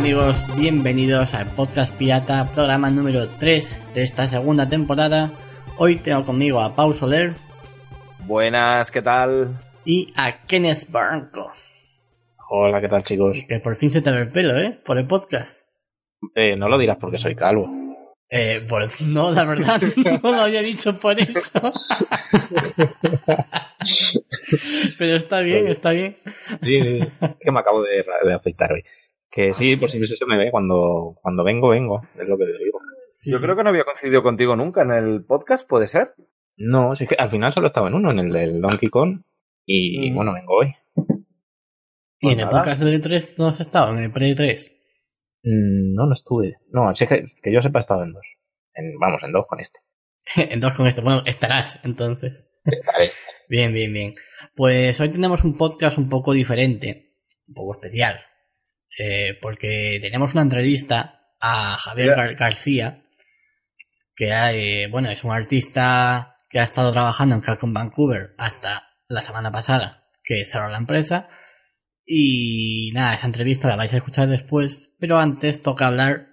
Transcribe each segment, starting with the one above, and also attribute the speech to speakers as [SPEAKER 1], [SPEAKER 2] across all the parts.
[SPEAKER 1] Amigos? Bienvenidos al Podcast Pirata, programa número 3 de esta segunda temporada. Hoy tengo conmigo a Pau Soler
[SPEAKER 2] Buenas, ¿qué tal?
[SPEAKER 1] y a Kenneth Barranco.
[SPEAKER 3] Hola, ¿qué tal chicos?
[SPEAKER 1] Que por fin se te ve el pelo, ¿eh? Por el podcast.
[SPEAKER 3] Eh, no lo dirás porque soy calvo.
[SPEAKER 1] Eh, pues no, la verdad, no lo había dicho por eso. Pero está bien, está bien.
[SPEAKER 3] Sí, sí, que me acabo de, de afeitar hoy. Que sí, por si no se me ve, cuando, cuando vengo, vengo, es lo que te digo.
[SPEAKER 1] Sí,
[SPEAKER 2] Yo
[SPEAKER 1] sí.
[SPEAKER 2] creo que no había coincidido contigo nunca en el podcast, ¿puede ser?
[SPEAKER 3] No, si es que al final solo estaba en uno, en el del Donkey Kong, y
[SPEAKER 2] Mm.
[SPEAKER 3] bueno, vengo hoy.
[SPEAKER 1] ¿Y en el
[SPEAKER 2] Pues nada.
[SPEAKER 1] podcast del E3 no has estado? ¿En el Pre 3?
[SPEAKER 3] Mm, No, no estuve. No, si es que, que yo sepa he estado en dos. En, vamos, en dos con este.
[SPEAKER 1] Entonces con este, bueno, estarás entonces. Bien, bien, bien. Pues hoy tenemos un podcast un poco diferente, un poco especial, eh, porque tenemos una entrevista a Javier. Gar- García, que eh, bueno, es un artista que ha estado trabajando en Capcom Vancouver hasta la semana pasada, que cerró la empresa. Y nada, esa entrevista la vais a escuchar después, pero antes toca hablar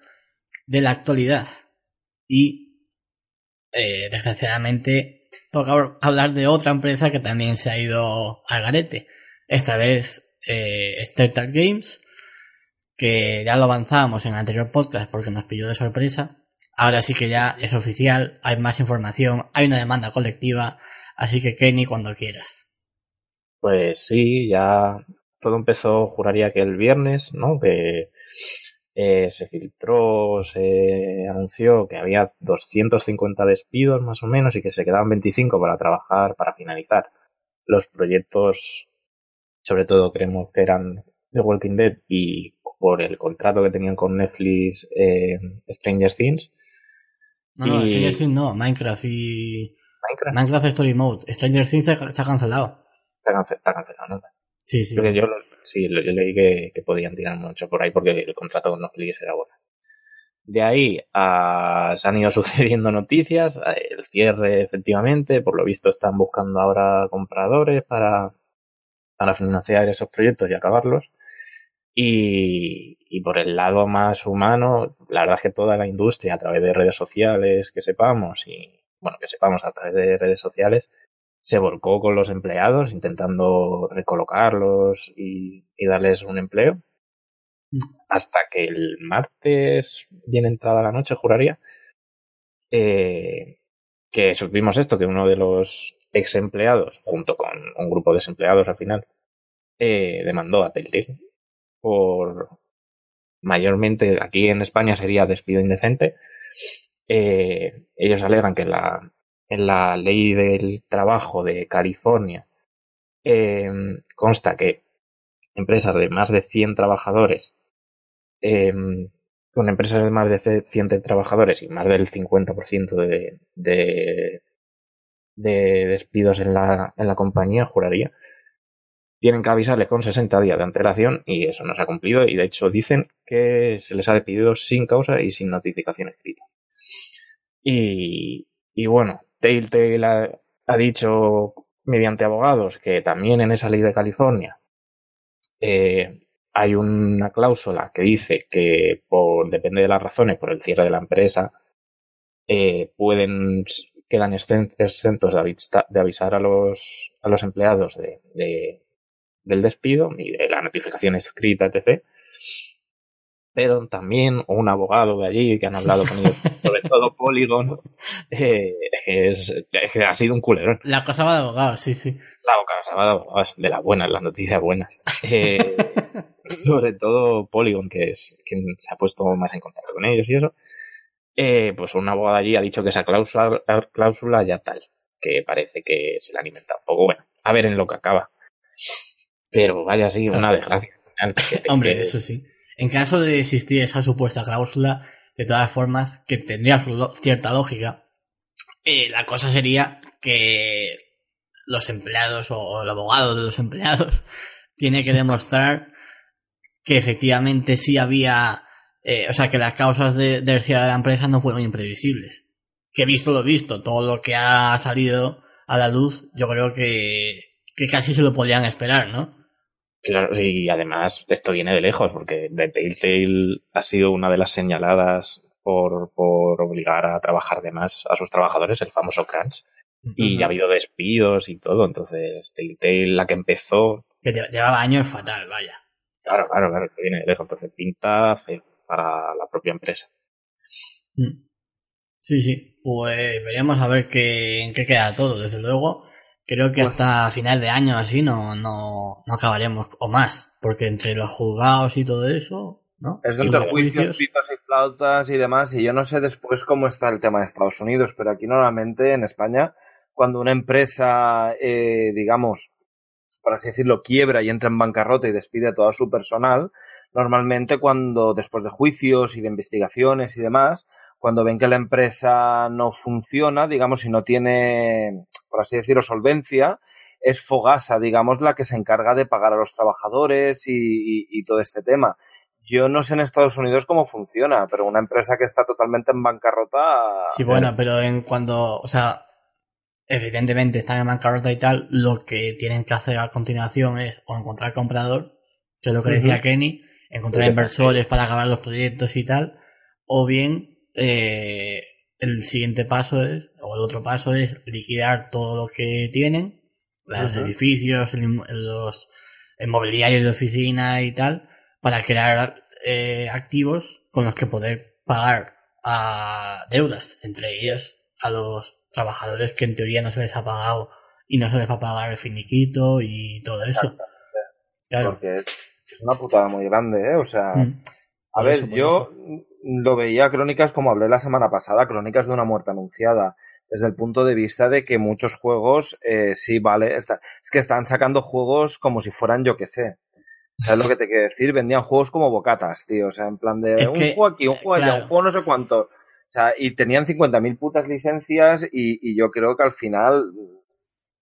[SPEAKER 1] de la actualidad. Y eh, desgraciadamente toca hablar de otra empresa que también se ha ido al garete. Esta vez eh, Startup Games, que ya lo avanzábamos en el anterior podcast porque nos pilló de sorpresa. Ahora sí que ya es oficial, hay más información, hay una demanda colectiva, así que Kenny cuando quieras.
[SPEAKER 3] Pues sí, ya todo empezó, juraría que el viernes, ¿no? Que eh, se filtró, se anunció que había 250 despidos más o menos y que se quedaban 25 para trabajar, para finalizar los proyectos, sobre todo creemos que eran The Walking Dead y por el contrato que tenían con Netflix eh, Stranger Things.
[SPEAKER 1] No, Stranger Things no, Minecraft y...
[SPEAKER 3] Minecraft
[SPEAKER 1] Minecraft Story Mode. Stranger Things se, se ha cancelado.
[SPEAKER 3] está cance- está cancelado, ¿no?
[SPEAKER 1] Sí, sí.
[SPEAKER 3] Porque
[SPEAKER 1] sí.
[SPEAKER 3] yo, sí, yo leí que, que podían tirar mucho por ahí porque el contrato con Netflix era bueno. De ahí a, se han ido sucediendo noticias, eh, el cierre efectivamente, por lo visto están buscando ahora compradores para, para financiar esos proyectos y acabarlos. Y, y por el lado más humano, la verdad es que toda la industria a través de redes sociales que sepamos y bueno, que sepamos a través de redes sociales, se volcó con los empleados intentando recolocarlos y, y darles un empleo. Hasta que el martes, bien entrada la noche, juraría, eh, que supimos esto, que uno de los ex empleados, junto con un grupo de desempleados al final, eh, demandó a Telltale por mayormente aquí en España sería despido indecente. Eh, ellos alegan que la, en la ley del trabajo de California eh, consta que empresas de más de 100 trabajadores, eh, con empresas de más de 100 trabajadores y más del 50% de, de, de despidos en la, en la compañía, juraría, tienen que avisarles con 60 días de antelación y eso no se ha cumplido y de hecho dicen que se les ha despedido sin causa y sin notificación escrita. Y, y bueno, Telltale ha, ha dicho mediante abogados que también en esa ley de California eh, hay una cláusula que dice que por depende de las razones por el cierre de la empresa eh, pueden quedan exentos de, avisar a los a los empleados de, del despido y de la notificación escrita etc pero también un abogado de allí que han hablado con ellos, sobre todo Polygon, eh, es, es, que ha sido un culerón.
[SPEAKER 1] La cosa va de abogados, sí, sí.
[SPEAKER 3] La cosa va de abogados, de las buenas, las noticias buenas. Eh, sobre todo Polygon, que es quien se ha puesto más en contacto con ellos y eso, eh, pues un abogado allí ha dicho que esa cláusula, cláusula ya tal, que parece que se la han inventado un poco. Bueno, a ver en lo que acaba. Pero vaya, sí, una desgracia.
[SPEAKER 1] Hombre, eso sí. En caso de existir esa supuesta cláusula, de todas formas, que tendría cierta lógica, eh, la cosa sería que los empleados o el abogado de los empleados tiene que demostrar que efectivamente sí había, eh, o sea, que las causas de, de de la empresa no fueron imprevisibles. Que visto lo visto, todo lo que ha salido a la luz, yo creo que, que casi se lo podrían esperar, ¿no?
[SPEAKER 3] Claro, y además esto viene de lejos, porque The Telltale ha sido una de las señaladas por, por obligar a trabajar de más a sus trabajadores, el famoso crunch. Y ya ha habido despidos y todo, entonces Telltale, la que empezó...
[SPEAKER 1] Que llevaba años fatal, vaya.
[SPEAKER 3] Claro, claro, claro, que viene de lejos, entonces pinta para la propia empresa.
[SPEAKER 1] Mm. Sí, sí, pues veremos a ver qué, en qué queda todo, desde luego. Creo que pues hasta final de año así no, no, no acabaremos, o más, porque entre los juzgados y todo eso, ¿no?
[SPEAKER 2] Es entre juicios, pipas y flautas y demás, y yo no sé después cómo está el tema de Estados Unidos, pero aquí normalmente en España, cuando una empresa, eh, digamos, por así decirlo, quiebra y entra en bancarrota y despide a todo su personal, normalmente cuando después de juicios y de investigaciones y demás, cuando ven que la empresa no funciona, digamos, y no tiene por así decirlo, solvencia, es Fogasa, digamos, la que se encarga de pagar a los trabajadores y, todo este tema. Yo no sé en Estados Unidos cómo funciona, pero una empresa que está totalmente en bancarrota.
[SPEAKER 1] Sí, bueno, pero en cuando, o sea, evidentemente están en bancarrota y tal, lo que tienen que hacer a continuación es o encontrar comprador, que es lo que decía Kenny, encontrar inversores para acabar los proyectos y tal, o bien eh, el siguiente paso es, o el otro paso es liquidar todo lo que tienen, los edificios, los mobiliarios de oficina y tal, para crear eh, activos con los que poder pagar a deudas, entre ellas a los trabajadores que en teoría no se les ha pagado y no se les va a pagar el finiquito y todo eso.
[SPEAKER 2] Claro. Porque es una putada muy grande, ¿eh? O sea, mm. a ver, yo lo veía Crónicas como hablé la semana pasada, Crónicas de una muerte anunciada, desde el punto de vista de que muchos juegos, eh, sí, vale, es que están sacando juegos como si fueran yo que sé. ¿Sabes lo que te quiero decir? Vendían juegos como bocatas, tío. O sea, en plan de un juego aquí, un juego allá, un juego no sé cuánto. O sea, y tenían 50.000 putas licencias y, y, yo creo que al final...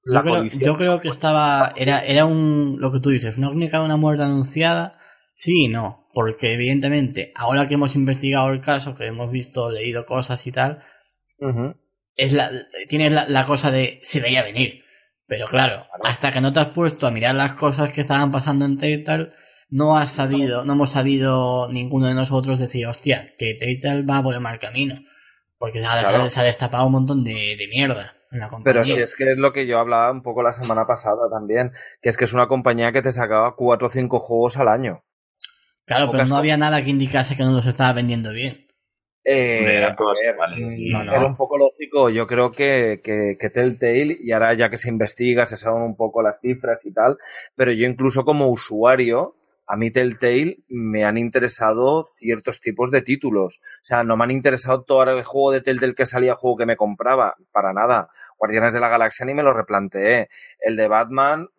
[SPEAKER 1] yo, creo, yo creo que estaba... Era, era un... Lo que tú dices, una crónica de una muerte anunciada. Sí y no porque evidentemente, ahora que hemos investigado el caso, que hemos visto, leído cosas y tal, es la, tienes la, cosa de se veía venir. Pero claro, hasta que no te has puesto a mirar las cosas que estaban pasando en Telltale, no has sabido, no hemos sabido ninguno de nosotros decir, hostia, que Telltale va por el mal camino. Porque se ha, destapado un montón de, mierda. En la compañía.
[SPEAKER 2] Pero si es que es lo que yo hablaba un poco la semana pasada también, que es que es una compañía que te sacaba cuatro o cinco juegos al año.
[SPEAKER 1] Claro, pero no había nada que indicase que no los estaba vendiendo bien.
[SPEAKER 2] Eh, era, un poco lógico. Yo creo que, que, que, Telltale, y ahora ya que se investiga, se saben un poco las cifras y tal, pero yo incluso como usuario, a mí Telltale me han interesado ciertos tipos de títulos. O sea, no me han interesado todo el juego de Telltale que salía, juego que me compraba, para nada. Guardianes de la Galaxia ni me lo replanteé. El de Batman,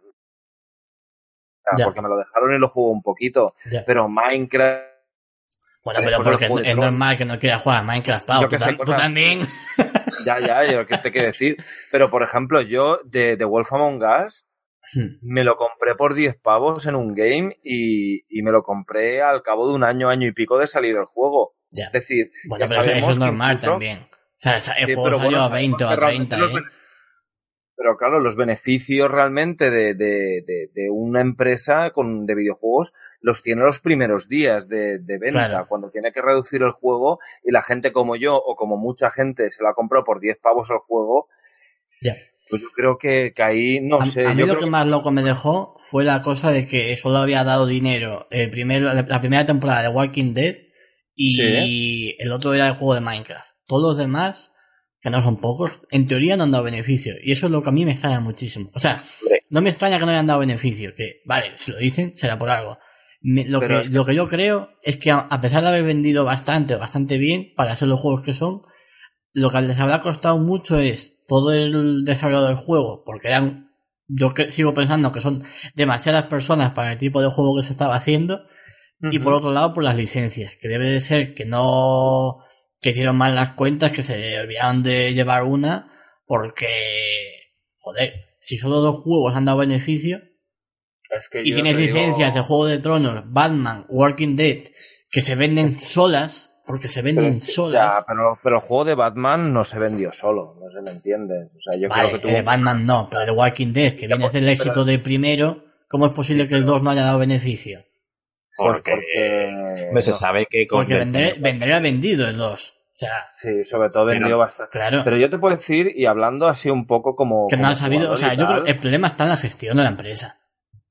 [SPEAKER 2] porque me lo dejaron y lo jugué un poquito. Pero Minecraft.
[SPEAKER 1] Bueno, pero porque es normal que no quieras jugar a Minecraft, Pau. Yo tú, también.
[SPEAKER 2] ya, ya, yo qué te quiero decir. Pero, por ejemplo, yo de, de Wolf Among Us hmm. me lo compré por 10 pavos en un game y, y, me lo compré al cabo de un año, año y pico de salir del juego. Es decir,
[SPEAKER 1] bueno, pero eso es normal también. O sea, el juego salió a 20 o a 30, ¿eh?
[SPEAKER 2] Pero claro, los beneficios realmente de, de, de, una empresa con, de videojuegos los tiene los primeros días de, venta, cuando tiene que reducir el juego y la gente como yo o como mucha gente se la compró por 10 pavos el juego. Pues yo creo que, que ahí, no sé.
[SPEAKER 1] A mí lo que, más loco me dejó fue la cosa de que solo había dado dinero el primer, la primera temporada de Walking Dead y el otro era el juego de Minecraft. Todos los demás que no son pocos, en teoría no han dado beneficio. Y eso es lo que a mí me extraña muchísimo. O sea, no me extraña que no hayan dado beneficio, que, vale, si lo dicen, será por algo. lo, que, lo que yo creo es que a pesar de haber vendido bastante, bastante bien, para ser los juegos que son, lo que les habrá costado mucho es todo el desarrollo del juego, porque eran, yo sigo pensando que son demasiadas personas para el tipo de juego que se estaba haciendo, y por otro lado por las licencias, que debe de ser que no, que hicieron mal las cuentas, que se olvidaron de llevar una, porque, joder, si solo dos juegos han dado beneficio, y tienes licencias de Juego de Tronos, Batman, Walking Dead, que se venden solas, porque se venden solas.
[SPEAKER 2] pero, pero el juego de Batman no se vendió solo, no se me entiende. O sea, yo creo que
[SPEAKER 1] tuvo... de Batman no, pero de Walking Dead, que viene del éxito de primero, ¿cómo es posible que el 2 no haya dado beneficio?
[SPEAKER 3] Porque, se sabe que...
[SPEAKER 1] Porque vender, ha vendido el 2. O sea,
[SPEAKER 2] sí, sobre todo vendió bastante.
[SPEAKER 1] Claro.
[SPEAKER 2] Pero yo te puedo decir, y hablando así un poco como.
[SPEAKER 1] Que no ha sabido, o sea, yo creo que el problema está en la gestión de la empresa.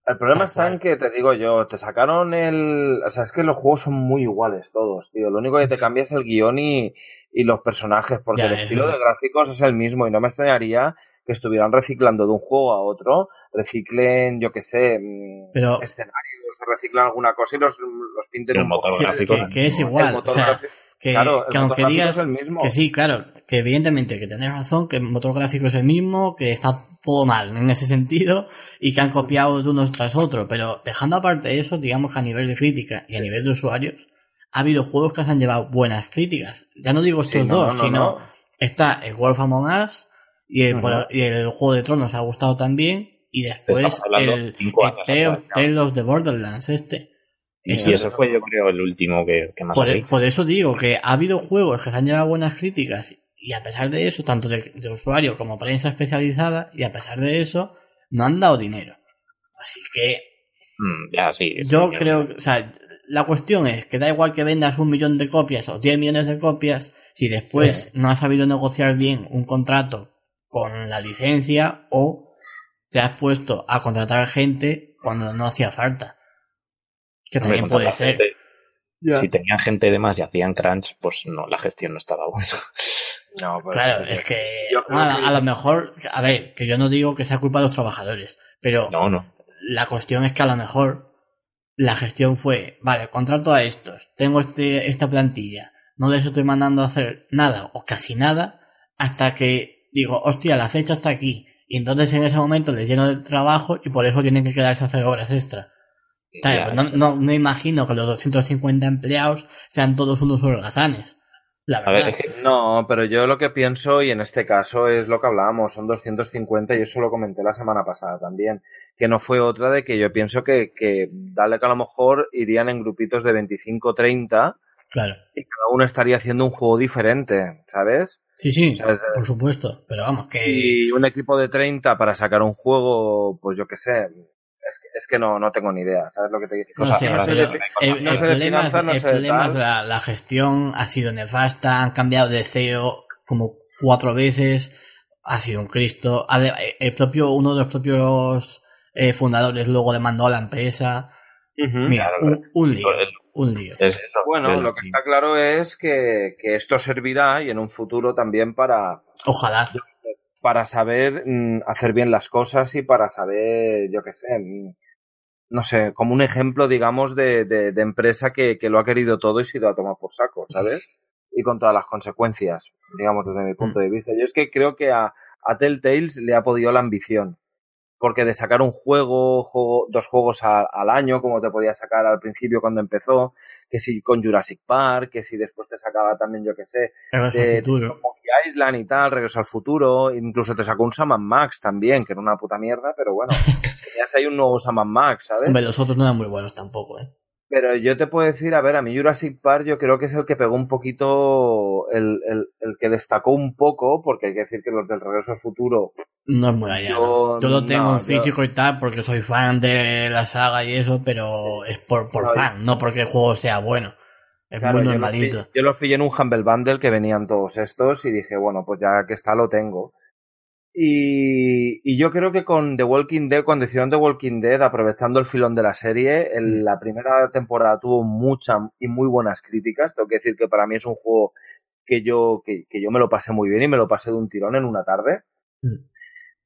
[SPEAKER 2] El problema está en que, te digo yo, te sacaron el... O sea, es que los juegos son muy iguales todos, tío. Lo único que te cambia es el guion y, y los personajes, porque el estilo de gráficos es el mismo y no me extrañaría que estuvieran reciclando de un juego a otro, reciclen, yo qué sé, mm,
[SPEAKER 1] Pero...
[SPEAKER 2] escenarios o reciclan alguna cosa y los, los pinten
[SPEAKER 3] un motor gráfico.
[SPEAKER 1] Que, es igual. o sea, que,
[SPEAKER 2] claro,
[SPEAKER 1] que aunque digas que sí, claro, que evidentemente que tenés razón, que el motor gráfico es el mismo, que está todo mal en ese sentido y que han copiado de unos tras otros, pero dejando aparte eso, digamos que a nivel de crítica y a nivel de usuarios, ha habido juegos que se han llevado buenas críticas. Ya no digo estos dos, sino está el Wolf Among Us y el, y el Juego de Tronos ha gustado también y después el, el Tale of the Borderlands este
[SPEAKER 3] y eso fue, yo creo, el último que, más.
[SPEAKER 1] Por, por, eso digo que ha habido juegos que se han llevado buenas críticas y a pesar de eso, tanto de, usuario como prensa especializada, y a pesar de eso, no han dado dinero. Así que.
[SPEAKER 3] Mm, ya, sí.
[SPEAKER 1] Yo creo, o sea, la cuestión es que da igual que vendas un millón de copias o 10 millones de copias, si después no has sabido negociar bien un contrato con la licencia o te has puesto a contratar gente cuando no hacía falta. Que también puede ser.
[SPEAKER 3] Si tenían gente de más y hacían crunch, pues no, la gestión no estaba buena.
[SPEAKER 1] No, pues claro, es que, a, lo mejor, a ver, que yo no digo que sea culpa de los trabajadores, pero
[SPEAKER 3] no, no.
[SPEAKER 1] la cuestión es que a lo mejor la gestión fue, vale, contrato a estos, tengo este, esta plantilla, no les estoy mandando a hacer nada o casi nada hasta que digo, hostia, la fecha está aquí. Y entonces en ese momento les lleno de trabajo y por eso tienen que quedarse a hacer horas extra. No, no, me imagino que los 250 empleados sean todos unos holgazanes. La verdad.
[SPEAKER 2] No, pero yo lo que pienso, y en este caso es lo que hablábamos, son 250, y eso lo comenté la semana pasada también, que no fue otra de que yo pienso que, que dale que a lo mejor irían en grupitos de 25 30
[SPEAKER 1] claro.
[SPEAKER 2] y cada uno estaría haciendo un juego diferente, ¿sabes?
[SPEAKER 1] Sí, sí, por supuesto, pero vamos, que...
[SPEAKER 2] Y un equipo de 30 para sacar un juego, pues yo qué sé, es que, es que no, no tengo ni idea, ¿sabes lo que te
[SPEAKER 1] No, sé, el, problema, es la, la, gestión ha sido nefasta, han cambiado de CEO como cuatro veces, ha sido un Cristo, el propio, uno de los propios eh, fundadores luego demandó a la empresa. Mira, un, lío. Un lío.
[SPEAKER 2] bueno, lo que está claro es que, que esto servirá y en un futuro también para...
[SPEAKER 1] Ojalá
[SPEAKER 2] para saber mm, hacer bien las cosas y para saber, yo qué sé, mm, no sé, como un ejemplo, digamos, de, de, empresa que, que, lo ha querido todo y se ha ido a tomar por saco, ¿sabes? Y con todas las consecuencias, digamos, desde mi punto mm. de vista. Yo es que creo que a, a Telltales le ha podido la ambición porque de sacar un juego, juego dos juegos al año, como te podía sacar al principio cuando empezó, que si con Jurassic Park, que si después te sacaba también, yo que sé,
[SPEAKER 1] al futuro.
[SPEAKER 2] Island y tal, Regreso al futuro, incluso te sacó un Saman Max también, que era una puta mierda, pero bueno, tenías ahí un nuevo Saman Max, ¿sabes?
[SPEAKER 1] Hombre, los otros no eran muy buenos tampoco, ¿eh?
[SPEAKER 2] Pero yo te puedo decir, a ver, a mí Jurassic Park yo creo que es el que pegó un poquito, el, el, el que destacó un poco, porque hay que decir que los del Regreso al Futuro...
[SPEAKER 1] No es muy allá. Yo, lo tengo en físico y tal, porque soy fan de la saga y eso, pero es por, por fan, no porque el juego sea bueno. Es muy normalito.
[SPEAKER 2] Yo los pillé en un Humble Bundle que venían todos estos y dije, bueno, pues ya que está lo tengo. Y, y, yo creo que con The Walking Dead, cuando hicieron The Walking Dead, aprovechando el filón de la serie, en mm. la primera temporada tuvo muchas y muy buenas críticas. Tengo que decir que para mí es un juego que yo, que, que, yo me lo pasé muy bien y me lo pasé de un tirón en una tarde. Mm.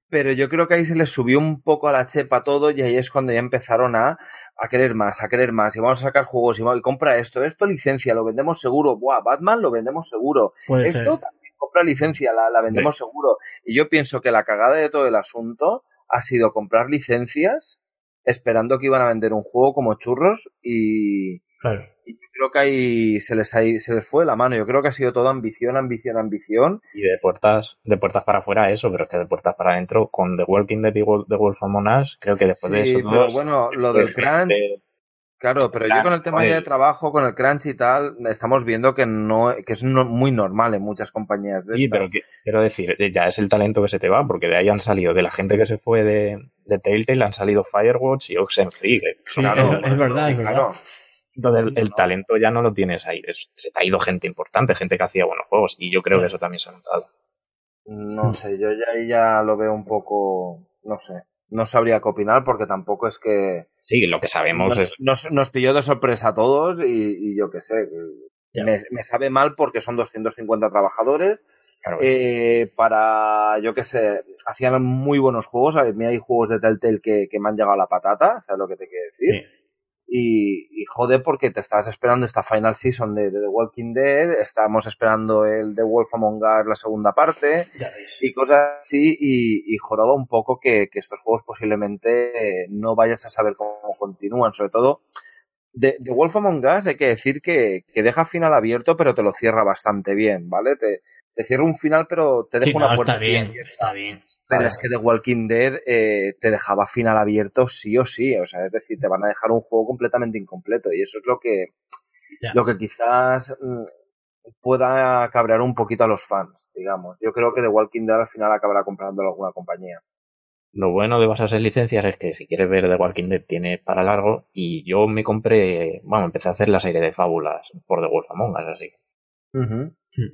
[SPEAKER 2] pero yo creo que ahí se les subió un poco a la chepa todo y ahí es cuando ya empezaron a, a querer más, a querer más, y vamos a sacar juegos, y, vamos, y compra esto, esto licencia, lo vendemos seguro, Buah, Batman lo vendemos seguro,
[SPEAKER 1] Puede
[SPEAKER 2] esto
[SPEAKER 1] ser.
[SPEAKER 2] Compra licencia, la, la vendemos seguro. Y yo pienso que la cagada de todo el asunto ha sido comprar licencias esperando que iban a vender un juego como churros y,
[SPEAKER 1] Claro.
[SPEAKER 2] y creo que ahí se les, ha- se les fue la mano. Yo creo que ha sido todo ambición, ambición, ambición.
[SPEAKER 3] Y de puertas, de puertas para afuera eso, pero es que de puertas para adentro, con The Walking Dead y The Wolf Among Us, creo que después de
[SPEAKER 2] Sí,
[SPEAKER 3] eso
[SPEAKER 2] pero bueno, lo del crunch, claro, pero yo con el tema ya de trabajo, con el crunch y tal, estamos viendo que no, que es no- muy normal en muchas compañías de
[SPEAKER 3] Sí,
[SPEAKER 2] estas.
[SPEAKER 3] pero que- quiero decir, eh, ya es el talento que se te va, porque de ahí han salido, de la gente que se fue de, de Telltale, han salido Firewatch y Oxenfree. que
[SPEAKER 1] Sí,
[SPEAKER 3] claro,
[SPEAKER 1] es, es verdad, es verdad.
[SPEAKER 2] Claro.
[SPEAKER 3] Entonces el, el
[SPEAKER 2] No.
[SPEAKER 3] talento ya no lo tienes ahí. Es- se te ha ido gente importante, gente que hacía buenos juegos, y yo creo que eso también se ha notado.
[SPEAKER 2] No sé, yo ya ahí ya lo veo un poco, no sé, no sabría qué opinar porque tampoco es que
[SPEAKER 3] Sí, lo que sabemos
[SPEAKER 2] nos,
[SPEAKER 3] es
[SPEAKER 2] nos- nos pilló de sorpresa a todos y, y yo qué sé, me, me sabe mal porque son 250 trabajadores
[SPEAKER 3] claro,
[SPEAKER 2] eh, para, yo qué sé, hacían muy buenos juegos, a mí hay juegos de Telltale que, que me han llegado a la patata, ¿sabes lo que te quiero decir?
[SPEAKER 1] Sí.
[SPEAKER 2] Y, y jode porque te estás esperando esta final season de, de The Walking Dead, estamos esperando el The Wolf Among Us, la segunda parte, y cosas así, y, y joroba un poco que, que estos juegos posiblemente no vayas a saber cómo continúan, sobre todo de, de Wolf Among Us hay que decir que, que deja final abierto, pero te lo cierra bastante bien, ¿vale? Te, te cierra un final, pero te deja
[SPEAKER 1] Sí,
[SPEAKER 2] una
[SPEAKER 1] no,
[SPEAKER 2] puerta
[SPEAKER 1] está bien, está bien.
[SPEAKER 2] Pero es que The Walking Dead eh, te dejaba final abierto sí o sí, o sea, es decir, te van a dejar un juego completamente incompleto y eso es lo que, lo que quizás mm, pueda cabrear un poquito a los fans, digamos. Yo creo que The Walking Dead al final acabará comprándolo alguna compañía.
[SPEAKER 3] Lo bueno de basarse en licencias es que si quieres ver The Walking Dead tiene para largo y yo me compré, bueno, empecé a hacer la serie de fábulas por The Wolf Among Us, así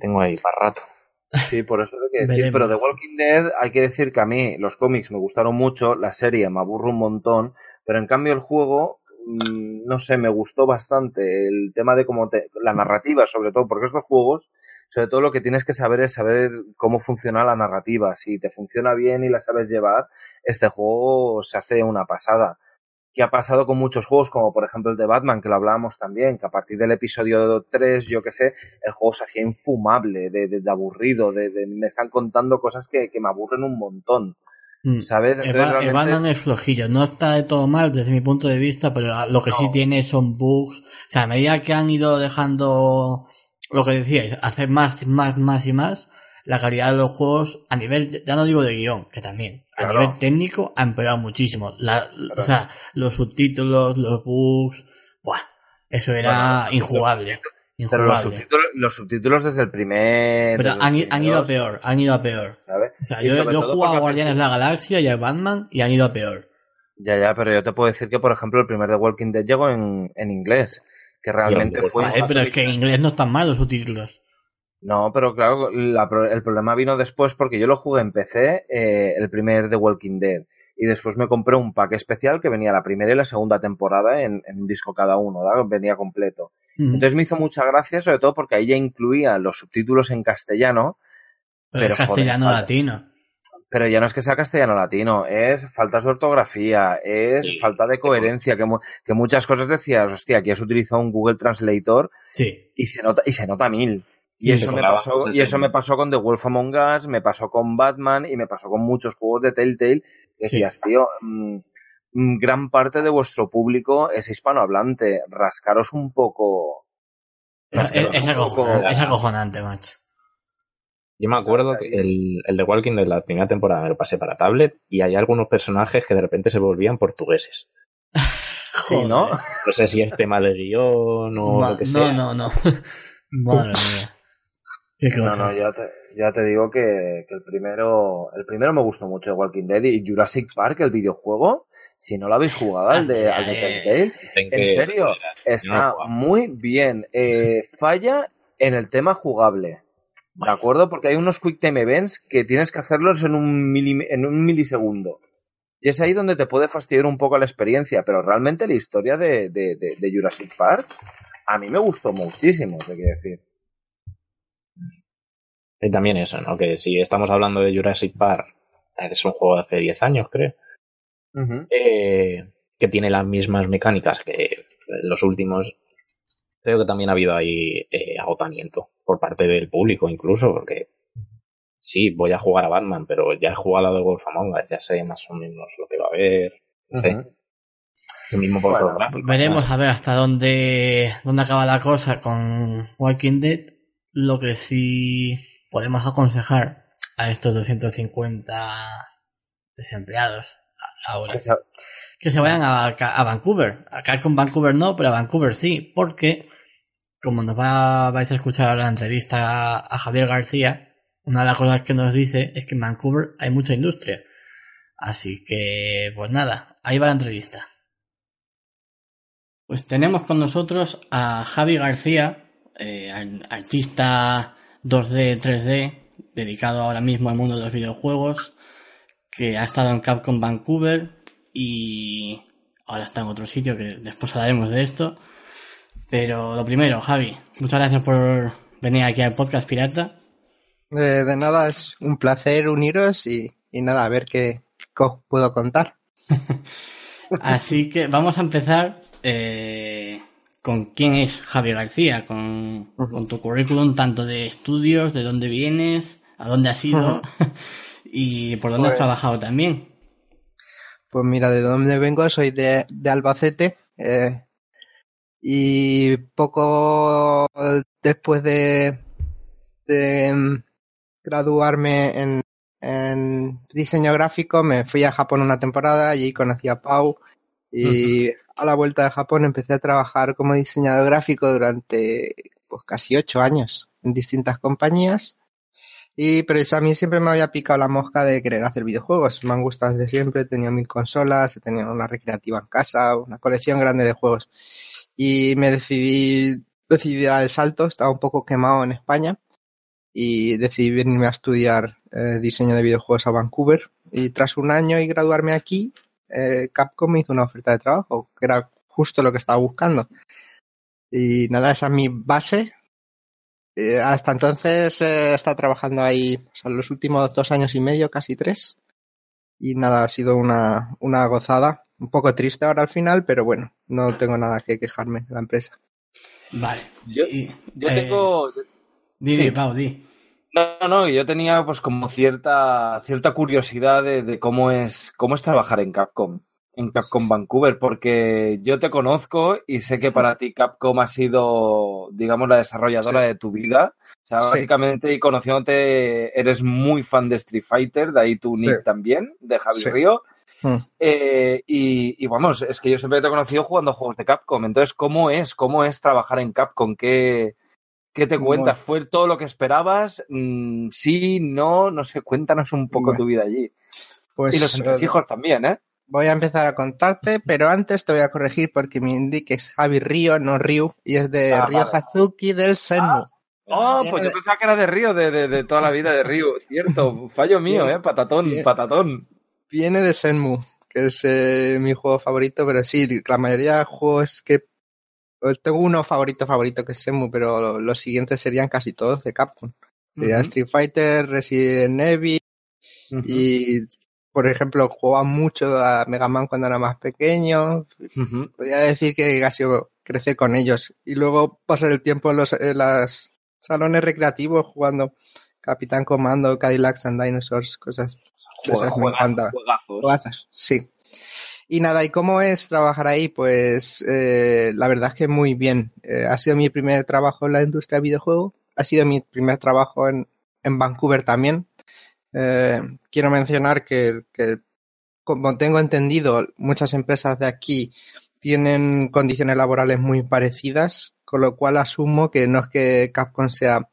[SPEAKER 3] tengo ahí para rato.
[SPEAKER 2] Sí, por eso hay que decir. Pero The Walking Dead hay que decir que a mí los cómics me gustaron mucho, la serie me aburro un montón, pero en cambio el juego, mm, no sé, me gustó bastante el tema de cómo te, la narrativa sobre todo, porque estos juegos, sobre todo lo que tienes que saber es saber cómo funciona la narrativa. Si te funciona bien y la sabes llevar, este juego se hace una pasada. Que ha pasado con muchos juegos, como por ejemplo el de Batman, que lo hablábamos también, que a partir del episodio 3, yo que sé, el juego se hacía infumable, de, de- de aburrido, de, de- me están contando cosas que, que me aburren un montón,
[SPEAKER 1] Mm.
[SPEAKER 2] ¿sabes?
[SPEAKER 1] El,
[SPEAKER 2] Entonces, realmente-
[SPEAKER 1] Batman es flojillo, no está de todo mal desde mi punto de vista, pero lo que sí tiene son bugs. O sea, a medida que han ido dejando lo que decíais, hacer más, más, más y más, la calidad de los juegos a nivel, ya no digo de guion, que también, a
[SPEAKER 2] Claro.
[SPEAKER 1] nivel técnico ha empeorado muchísimo. La,
[SPEAKER 2] Claro.
[SPEAKER 1] O sea, los subtítulos, los bugs, ¡buah! Eso era
[SPEAKER 2] Bueno,
[SPEAKER 1] injugable.
[SPEAKER 2] Pero los
[SPEAKER 1] Injugable.
[SPEAKER 2] subtítulos, los subtítulos desde el primer...
[SPEAKER 1] Pero han, ido a peor, han ido a peor. yo, he jugado a Guardianes de la Galaxia y a Batman y han ido a peor.
[SPEAKER 2] Ya, ya, pero yo te puedo decir que, por ejemplo, el primer The Walking Dead llegó en, en inglés, que realmente fue...
[SPEAKER 1] Vale, pero es que en inglés no están mal los subtítulos.
[SPEAKER 2] No, pero claro, la pro- el problema vino después porque yo lo jugué en PC, eh, el primer The Walking Dead, y después me compré un pack especial que venía la primera y la segunda temporada en, en un disco cada uno, ¿verdad? venía completo. Entonces me hizo mucha gracia, sobre todo porque ahí ya incluía los subtítulos en castellano,
[SPEAKER 1] pero,
[SPEAKER 2] pero,
[SPEAKER 1] es castellano
[SPEAKER 2] joder,
[SPEAKER 1] latino.
[SPEAKER 2] pero ya no es que sea castellano latino, es faltas de ortografía, es
[SPEAKER 3] Sí.
[SPEAKER 2] falta de coherencia, que, mu- que muchas cosas decías, hostia, aquí has utilizado un Google Translator
[SPEAKER 1] Sí.
[SPEAKER 2] y se nota, y se nota mil. Y eso, me pasó, y eso me pasó con The Wolf Among Us, me pasó con Batman y me pasó con muchos juegos de Telltale.
[SPEAKER 1] Sí.
[SPEAKER 2] Decías, tío, mm, mm, gran parte de vuestro público es hispanohablante. Rascaros un poco.
[SPEAKER 1] Es,
[SPEAKER 2] rascaros
[SPEAKER 1] es
[SPEAKER 2] un
[SPEAKER 1] acojonante,
[SPEAKER 2] poco.
[SPEAKER 1] es acojonante, macho.
[SPEAKER 3] Yo me acuerdo que el, el The Walking de la primera temporada me lo pasé para tablet y hay algunos personajes que de repente se volvían portugueses.
[SPEAKER 2] Sí, ¿no?
[SPEAKER 1] Joder.
[SPEAKER 3] No sé si es tema de guion o
[SPEAKER 1] Ma-
[SPEAKER 3] lo que
[SPEAKER 1] no,
[SPEAKER 3] sea.
[SPEAKER 1] no, no. Madre mía. Qué
[SPEAKER 2] No, no, ya te, ya te digo que, que el primero, el primero me gustó mucho de Walking Dead y Jurassic Park, el videojuego. Si no lo habéis jugado al de, al de Telltale, ¿En serio? Está muy bien. Eh, falla en el tema jugable. ¿De acuerdo? Porque hay unos Quick Time Events que tienes que hacerlos en un, mili- en un milisegundo. Y es ahí donde te puede fastidiar un poco la experiencia. Pero realmente la historia de, de, de- de Jurassic Park a mí me gustó muchísimo, te quiero decir.
[SPEAKER 3] Y también eso, ¿no? Que si estamos hablando de Jurassic Park, es un juego de hace 10 años, creo. eh, que tiene las mismas mecánicas que los últimos. Creo que también ha habido ahí eh, agotamiento por parte del público, incluso, porque sí, voy a jugar a Batman, pero ya he jugado a The Wolf Among Us, ya sé más o menos lo que va a haber. No sé. Lo mismo por
[SPEAKER 1] bueno, Veremos a ver hasta dónde, dónde acaba la cosa con Walking Dead. Lo que sí podemos aconsejar a estos 250 desempleados ahora que se, vayan a, a, Vancouver. Acá con Vancouver no, pero a Vancouver sí, porque como nos va, vais a escuchar ahora la entrevista a Javier García, una de las cosas que nos dice es que en Vancouver hay mucha industria. Así que, pues nada, ahí va la entrevista. Pues tenemos con nosotros a Javi García, eh, artista 2D, 3D, dedicado ahora mismo al mundo de los videojuegos, que ha estado en Capcom Vancouver y ahora está en otro sitio que después hablaremos de esto. Pero lo primero, Javi, muchas gracias por venir aquí al podcast Pirata
[SPEAKER 4] de, nada, es un placer uniros y, nada, a ver qué, os puedo contar.
[SPEAKER 1] Así que vamos a empezar eh, con quién es Javier García, con, tu currículum tanto de estudios, de dónde vienes, a dónde has ido y por dónde has pues trabajado también.
[SPEAKER 4] Pues mira, de dónde vengo, soy de, Albacete eh, y poco después de, de, graduarme en, en, diseño gráfico, me fui a Japón una temporada, allí conocí a Pau y a la vuelta de Japón empecé a trabajar como diseñador gráfico durante pues casi ocho años en distintas compañías. Y pero a mí siempre me había picado la mosca de querer hacer videojuegos. Me han gustado desde siempre, he tenido mil consolas, he tenido una recreativa en casa, una colección grande de juegos. Y me decidí, decidí dar el salto, estaba un poco quemado en España y decidí venirme a estudiar eh, diseño de videojuegos a Vancouver y tras un año y graduarme aquí, eh, Capcom me hizo una oferta de trabajo, que era justo lo que estaba buscando. Y nada, esa es mi base. Eh, hasta entonces he estado trabajando ahí son los últimos dos años y medio, casi tres. Y nada, ha sido una, una gozada. Un poco triste ahora al final, pero bueno, no tengo nada que quejarme de la empresa.
[SPEAKER 1] Vale.
[SPEAKER 2] Yo, yo tengo,
[SPEAKER 1] Dime, Pau, di.
[SPEAKER 2] No, no, yo tenía pues como cierta, cierta curiosidad de, cómo es, cómo es trabajar en Capcom, en Capcom Vancouver, porque yo te conozco y sé que para ti Capcom ha sido, digamos, la desarrolladora de tu vida. O sea, básicamente, y conociéndote, eres muy fan de Street Fighter, de ahí tu nick también, de Javi Río. Hmm. Eh, y, y, vamos, es que yo siempre te he conocido jugando juegos de Capcom. Entonces, ¿cómo es? ¿Cómo es trabajar en Capcom? ¿Qué, ¿Qué te cuentas? ¿Fue todo lo que esperabas? Mm, sí, no, no sé, cuéntanos un poco tu vida allí. Pues, y los hijos también, ¿eh?
[SPEAKER 4] Voy a empezar a contarte, pero antes te voy a corregir porque mi indique es Javi Río, no Ryu, y es de ah, Ryo Hazuki del Senmu.
[SPEAKER 2] Ah, oh, pues yo pensaba que era de Río, de, de, toda la vida de Río, cierto, fallo mío, ¿eh? Patatón, patatón.
[SPEAKER 4] Viene de Senmu, que es eh, mi juego favorito, pero sí, la mayoría de juegos que tengo uno favorito favorito que es Semu, pero los siguientes serían casi todos de Capcom. Sería Street Fighter, Resident Evil y por ejemplo jugaba mucho a Mega Man cuando era más pequeño. Podría decir que casi crecer con ellos y luego pasar el tiempo en los las salones recreativos jugando Capitán Comando, Cadillacs and Dinosaurs, cosas.
[SPEAKER 2] esas me encantan.
[SPEAKER 4] Sí. Y nada, ¿y cómo es trabajar ahí? Pues eh, la verdad es que muy bien. Eh, ha sido mi primer trabajo en la industria del videojuego. Ha sido mi primer trabajo en, en Vancouver también. Eh, quiero mencionar que, que, como tengo entendido, muchas empresas de aquí tienen condiciones laborales muy parecidas, con lo cual asumo que no es que Capcom sea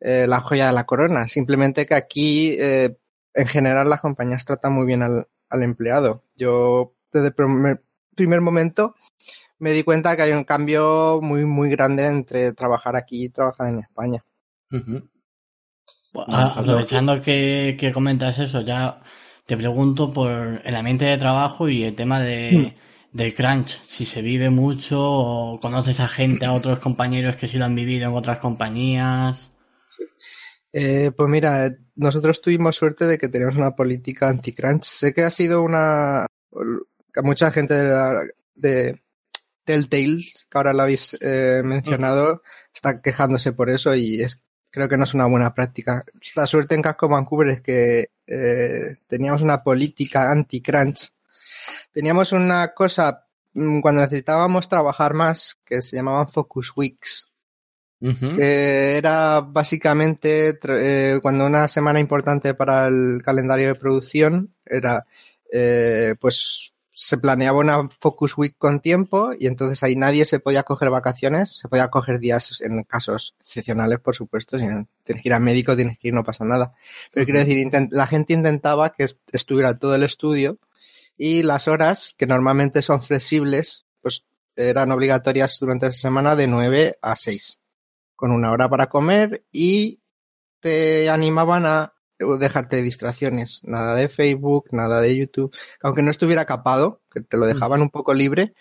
[SPEAKER 4] la joya de la corona, simplemente que aquí en general las compañías tratan muy bien al, al empleado. Yo desde el primer momento me di cuenta que hay un cambio muy, muy grande entre trabajar aquí y trabajar en España.
[SPEAKER 1] aprovechando que, comentas eso, ya te pregunto por el ambiente de trabajo y el tema de, hmm. crunch, si se vive mucho o conoces a gente, a otros compañeros que sí lo han vivido en otras compañías.
[SPEAKER 4] Eh, pues mira, nosotros tuvimos suerte de que teníamos una política anti-crunch. Sé que ha sido una... mucha gente de, la- de Telltale, que ahora lo habéis eh, mencionado, está quejándose por eso y es creo que no es una buena práctica. La suerte en Casco Vancouver es que eh, teníamos una política anti-crunch. Teníamos una cosa mm, cuando necesitábamos trabajar más que se llamaban focus weeks que era básicamente eh, cuando una semana importante para el calendario de producción era eh, pues se planeaba una focus week con tiempo y entonces ahí nadie se podía coger vacaciones, se podía coger días en casos excepcionales, por supuesto, si tienes que ir al médico, tienes que ir, no pasa nada. Pero quiero decir, la gente intentaba que est- estuviera todo el estudio y las horas, que normalmente son flexibles, pues eran obligatorias durante esa semana de 9 a 6 con una hora para comer y te animaban a dejarte distracciones, nada de Facebook, nada de YouTube, aunque no estuviera capado, que te lo dejaban un poco libre,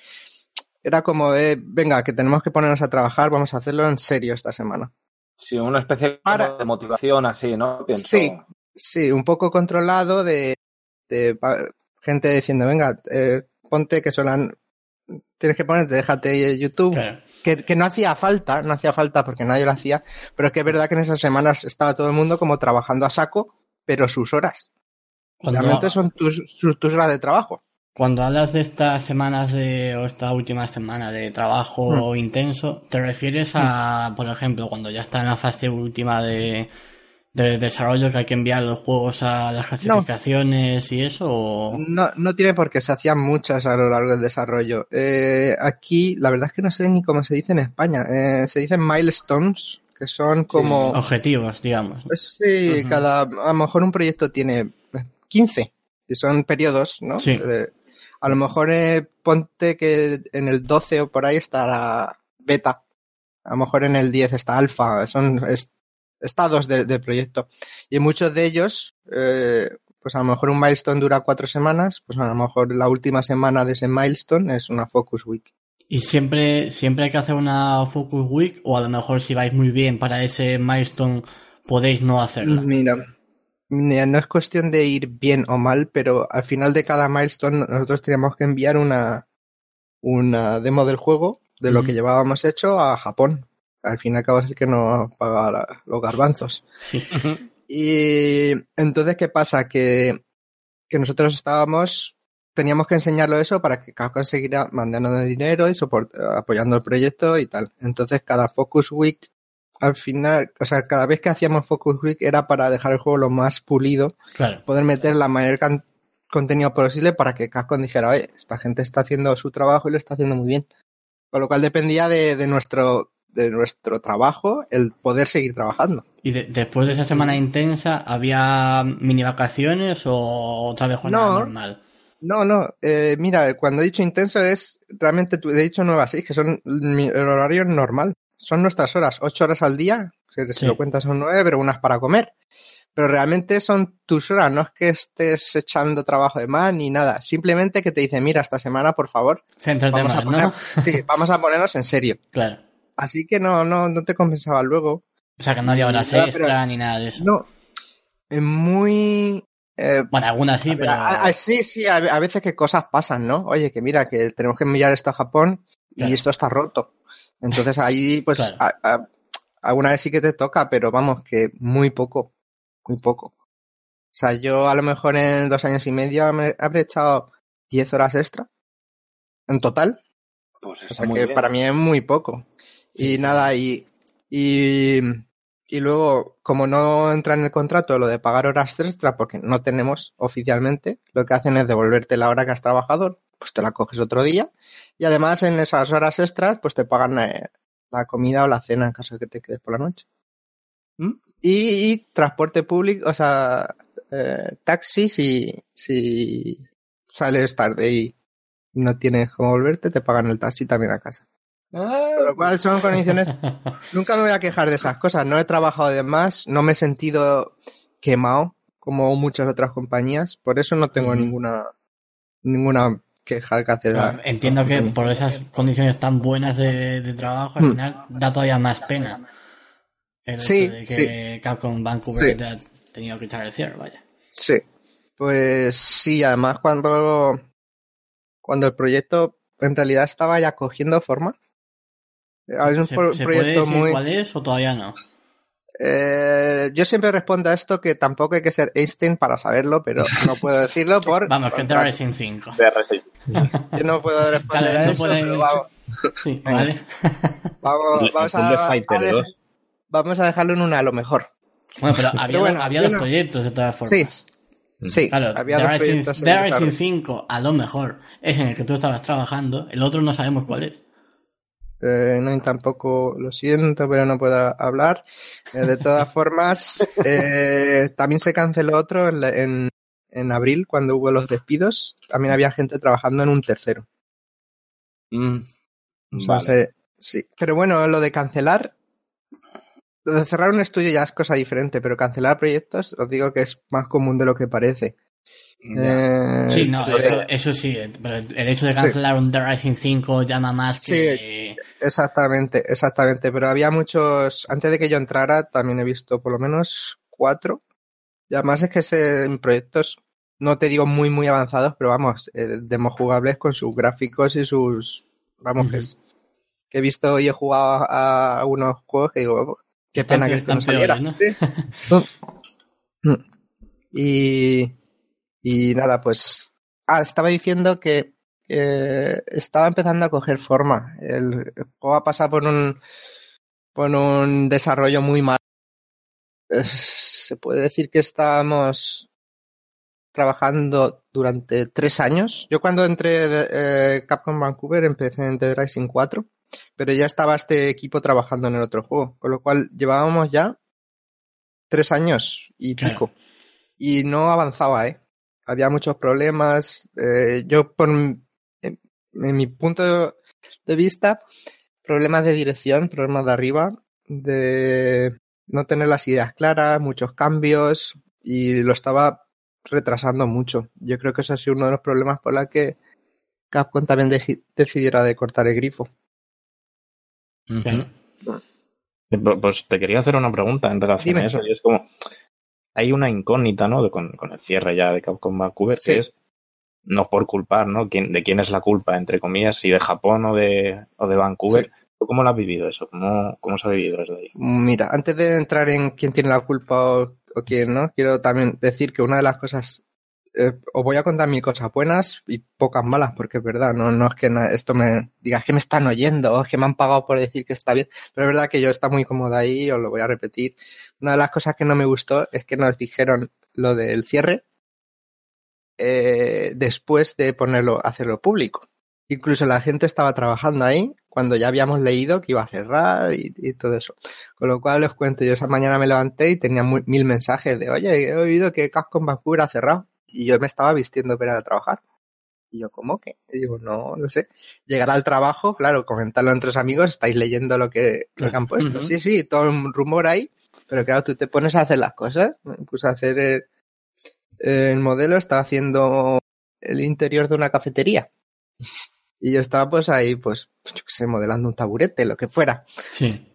[SPEAKER 4] era como, eh, venga, que tenemos que ponernos a trabajar, vamos a hacerlo en serio esta semana.
[SPEAKER 2] Sí, una especie
[SPEAKER 4] Para-
[SPEAKER 2] de motivación así, ¿no? Pienso.
[SPEAKER 4] Sí, sí, un poco controlado de, de gente diciendo, venga, eh, ponte que son tienes que ponerte, déjate YouTube,
[SPEAKER 1] Claro.
[SPEAKER 4] Que, que no hacía falta, no hacía falta porque nadie lo hacía, pero es que es verdad que en esas semanas estaba todo el mundo como trabajando a saco, pero sus horas.
[SPEAKER 1] Cuando,
[SPEAKER 4] Realmente son tus, sus- tus horas de trabajo.
[SPEAKER 1] cuando hablas de estas semanas de, o esta última semana de trabajo
[SPEAKER 4] Hmm.
[SPEAKER 1] intenso, ¿te refieres a, por ejemplo, cuando ya está en la fase última de, de desarrollo que hay que enviar los juegos a las clasificaciones y eso? O...
[SPEAKER 4] No, no tiene por qué, se hacían muchas a lo largo del desarrollo. Eh, aquí, la verdad es que no sé ni cómo se dice en España. Eh, se dicen milestones, que son como...
[SPEAKER 1] Objetivos, digamos.
[SPEAKER 4] Pues sí, cada, a lo mejor un proyecto tiene 15, y son periodos, ¿no?
[SPEAKER 1] Sí.
[SPEAKER 4] Eh, a lo mejor eh, ponte que en el 12 o por ahí estará beta, a lo mejor en el 10 está alfa, son es- estados de- del proyecto. Y muchos de ellos, eh, pues a lo mejor un milestone dura cuatro semanas, pues a lo mejor la última semana de ese milestone es una focus week.
[SPEAKER 1] Y siempre, siempre hay que hacer una Focus Week, o a lo mejor si vais muy bien para ese milestone, podéis no hacerla.
[SPEAKER 4] Mira, mira, no es cuestión de ir bien o mal, pero al final de cada milestone nosotros teníamos que enviar una, una demo del juego de lo que llevábamos hecho a Japón. Al fin y al cabo es el que nos paga la- los garbanzos. Y entonces, ¿qué pasa? Que, que nosotros estábamos, teníamos que enseñarlo eso para que Capcom seguirá mandando dinero y soport- apoyando el proyecto y tal. Entonces, cada Focus Week, al final, o sea, cada vez que hacíamos Focus Week era para dejar el juego lo más pulido,
[SPEAKER 1] Claro.
[SPEAKER 4] poder meter la mayor contenido posible para que Capcom dijera, oye, esta gente está haciendo su trabajo y lo está haciendo muy bien. Con lo cual dependía de, de nuestro, de nuestro trabajo el poder seguir trabajando.
[SPEAKER 1] Y de- después de esa semana intensa, ¿había mini vacaciones o otra vez jornada
[SPEAKER 4] No.
[SPEAKER 1] normal?
[SPEAKER 4] No, no, eh, mira, cuando he dicho intenso es realmente, tu- he dicho 9 a 6, que son el horario normal. Son nuestras horas, 8 horas al día, que si
[SPEAKER 1] Sí.
[SPEAKER 4] lo cuentas son 9, pero unas para comer. Pero realmente son tus horas, no es que estés echando trabajo de más ni nada. Simplemente que te dicen, mira, esta semana, por favor,
[SPEAKER 1] Céntrate
[SPEAKER 4] vamos a,
[SPEAKER 1] más,
[SPEAKER 4] poner,
[SPEAKER 1] ¿no?
[SPEAKER 4] sí, vamos a ponernos en serio.
[SPEAKER 1] Claro.
[SPEAKER 4] Así que no, no, no te compensaba luego.
[SPEAKER 1] O sea, que no había horas
[SPEAKER 4] pero-
[SPEAKER 1] extra ni nada de eso.
[SPEAKER 4] No, es muy... eh,
[SPEAKER 1] Bueno, algunas sí,
[SPEAKER 4] A ver,
[SPEAKER 1] pero...
[SPEAKER 4] a- a- sí, sí, a, a veces que cosas pasan, ¿no? Oye, que mira, que tenemos que enviar esto a Japón y
[SPEAKER 1] Claro.
[SPEAKER 4] esto está roto. Entonces ahí, pues,
[SPEAKER 1] Claro.
[SPEAKER 4] a- a- alguna vez sí que te toca, pero vamos, que muy poco, muy poco. O sea, yo a lo mejor en dos años y medio me habré echado 10 horas extra en total.
[SPEAKER 2] Pues
[SPEAKER 4] O
[SPEAKER 2] está
[SPEAKER 4] sea
[SPEAKER 2] muy
[SPEAKER 4] que
[SPEAKER 2] bien.
[SPEAKER 4] para mí es muy poco.
[SPEAKER 1] Sí,
[SPEAKER 4] y nada, y, y, y luego, como no entra en el contrato lo de pagar horas extra, porque no tenemos oficialmente, lo que hacen es devolverte la hora que has trabajado, pues te la coges otro día. Y además en esas horas extras, pues te pagan eh, la comida o la cena en caso de que te quedes por la noche.
[SPEAKER 2] ¿Mm?
[SPEAKER 4] Y, y transporte público, o sea, eh, taxi si, si sales tarde y no tienes cómo volverte, te pagan el taxi también a casa.
[SPEAKER 2] Ah,
[SPEAKER 4] Con lo cual son condiciones. Nunca me voy a quejar de esas cosas. No he trabajado de más, no me he sentido quemado como muchas otras compañías. Por eso no tengo ninguna ninguna queja que hacer.
[SPEAKER 1] Entiendo que por esas condiciones tan buenas de, de trabajo, al
[SPEAKER 4] Hmm.
[SPEAKER 1] final da todavía más pena. El
[SPEAKER 4] Sí,
[SPEAKER 1] hecho de que Capcom Vancouver
[SPEAKER 4] Sí.
[SPEAKER 1] te ha tenido que echar el cierre, vaya.
[SPEAKER 4] Sí. Pues sí, además cuando, cuando el proyecto en realidad estaba ya cogiendo forma. Es un
[SPEAKER 1] ¿Se,
[SPEAKER 4] pro-
[SPEAKER 1] se puede
[SPEAKER 4] proyecto
[SPEAKER 1] decir
[SPEAKER 4] muy...
[SPEAKER 1] cuál es o todavía no?
[SPEAKER 4] Eh, yo siempre respondo a esto que tampoco hay que ser Einstein para saberlo, pero no puedo decirlo por...
[SPEAKER 1] Vamos, que. Terror Racing 5.
[SPEAKER 3] DRS.
[SPEAKER 4] Yo no puedo responder
[SPEAKER 1] Claro,
[SPEAKER 4] a
[SPEAKER 1] no
[SPEAKER 4] eso,
[SPEAKER 1] puede-
[SPEAKER 4] pero vamos,
[SPEAKER 1] Sí, vale.
[SPEAKER 4] vamos, a,
[SPEAKER 3] Fighter
[SPEAKER 4] a de-
[SPEAKER 3] 2.
[SPEAKER 4] vamos a dejarlo en una a lo mejor.
[SPEAKER 1] Bueno, pero había,
[SPEAKER 4] bueno,
[SPEAKER 1] había
[SPEAKER 4] yo
[SPEAKER 1] dos
[SPEAKER 4] no-
[SPEAKER 1] proyectos de todas formas.
[SPEAKER 4] Sí,
[SPEAKER 1] Claro,
[SPEAKER 4] había
[SPEAKER 1] The
[SPEAKER 4] dos
[SPEAKER 1] Rising,
[SPEAKER 4] proyectos desarrollo.
[SPEAKER 1] 5 a lo mejor es en el que tú estabas trabajando, el otro no sabemos cuál es.
[SPEAKER 4] Eh, no, y tampoco lo siento, pero no puedo hablar. Eh, de todas formas, eh, también se canceló otro en, en, en abril cuando hubo los despidos. También había gente trabajando en un tercero.
[SPEAKER 2] Mm, vale.
[SPEAKER 4] sí. Pero bueno, lo de cancelar, lo de cerrar un estudio ya es cosa diferente, pero cancelar proyectos os digo que es más común de lo que parece. Eh,
[SPEAKER 1] Sí, no,
[SPEAKER 4] eh,
[SPEAKER 1] eso, eso sí, eh, pero el hecho de
[SPEAKER 4] Sí.
[SPEAKER 1] cancelar un The Rising 5 llama más que...
[SPEAKER 4] Exactamente, exactamente. Pero había muchos, antes de que yo entrara, también he visto por lo menos cuatro. Y además es que se, en proyectos, no te digo muy, muy avanzados, pero vamos, eh, demos jugables con sus gráficos y sus, vamos, que, es, que he visto y he jugado a, a unos juegos que digo, "Oh, qué
[SPEAKER 1] Están
[SPEAKER 4] pena
[SPEAKER 1] pe-
[SPEAKER 4] que esto no
[SPEAKER 1] están
[SPEAKER 4] saliera.
[SPEAKER 1] peores,
[SPEAKER 4] Sí. Mm. y, y nada, pues, ah, estaba diciendo que eh, estaba empezando a coger forma. El, juego ha pasado por un, por un desarrollo muy mal. Eh, se puede decir que estábamos trabajando durante tres años. Yo cuando entré de eh, Capcom Vancouver empecé en The Rising 4, pero ya estaba este equipo trabajando en el otro juego, con lo cual llevábamos ya tres años y
[SPEAKER 1] Claro.
[SPEAKER 4] pico. Y no avanzaba, ¿eh? Había muchos problemas. eh, yo, por, en, en mi punto de vista, problemas de dirección, problemas de arriba, de no tener las ideas claras, muchos cambios, y lo estaba retrasando mucho. Yo creo que eso ha sido uno de los problemas por los que Capcom también decidiera de cortar el grifo.
[SPEAKER 3] Pu- Pues te quería hacer una pregunta en relación
[SPEAKER 4] Dime.
[SPEAKER 3] a eso. Y es como, hay una incógnita, ¿no? De, con, con el cierre ya de Capcom Vancouver,
[SPEAKER 4] Sí.
[SPEAKER 3] que es, no por culpar, ¿no? ¿Quién, de quién es la culpa, entre comillas, si de Japón o de, o de Vancouver.
[SPEAKER 4] Sí.
[SPEAKER 3] ¿Tú ¿Cómo lo has vivido eso? ¿Cómo, cómo se ha vivido desde ahí?
[SPEAKER 4] Mira, antes de entrar en quién tiene la culpa o, o quién no, quiero también decir que una de las cosas, eh, os voy a contar mil cosas buenas y pocas malas, porque es verdad, no, no es que esto me diga que me están oyendo o es que me han pagado por decir que está bien, pero es verdad que yo está muy cómoda ahí, os lo voy a repetir. Una de las cosas que no me gustó es que nos dijeron lo del cierre eh, después de ponerlo, hacerlo público. Incluso la gente estaba trabajando ahí cuando ya habíamos leído que iba a cerrar y, y todo eso. Con lo cual os cuento, yo esa mañana me levanté y tenía mil mensajes de, oye, he oído que Capcom Vancouver ha cerrado. Y yo me estaba vistiendo para ir a trabajar. Y yo, ¿cómo que? Y digo, no, no sé. Llegar al trabajo, claro, comentarlo entre los amigos, estáis leyendo lo que, lo que han puesto. Sí, sí, todo un rumor ahí. Pero claro, tú te pones a hacer las cosas. Me puse a hacer el, el modelo, estaba haciendo el interior de una cafetería. Y yo estaba pues ahí, pues, yo qué sé, modelando un taburete, lo que fuera.
[SPEAKER 1] Sí.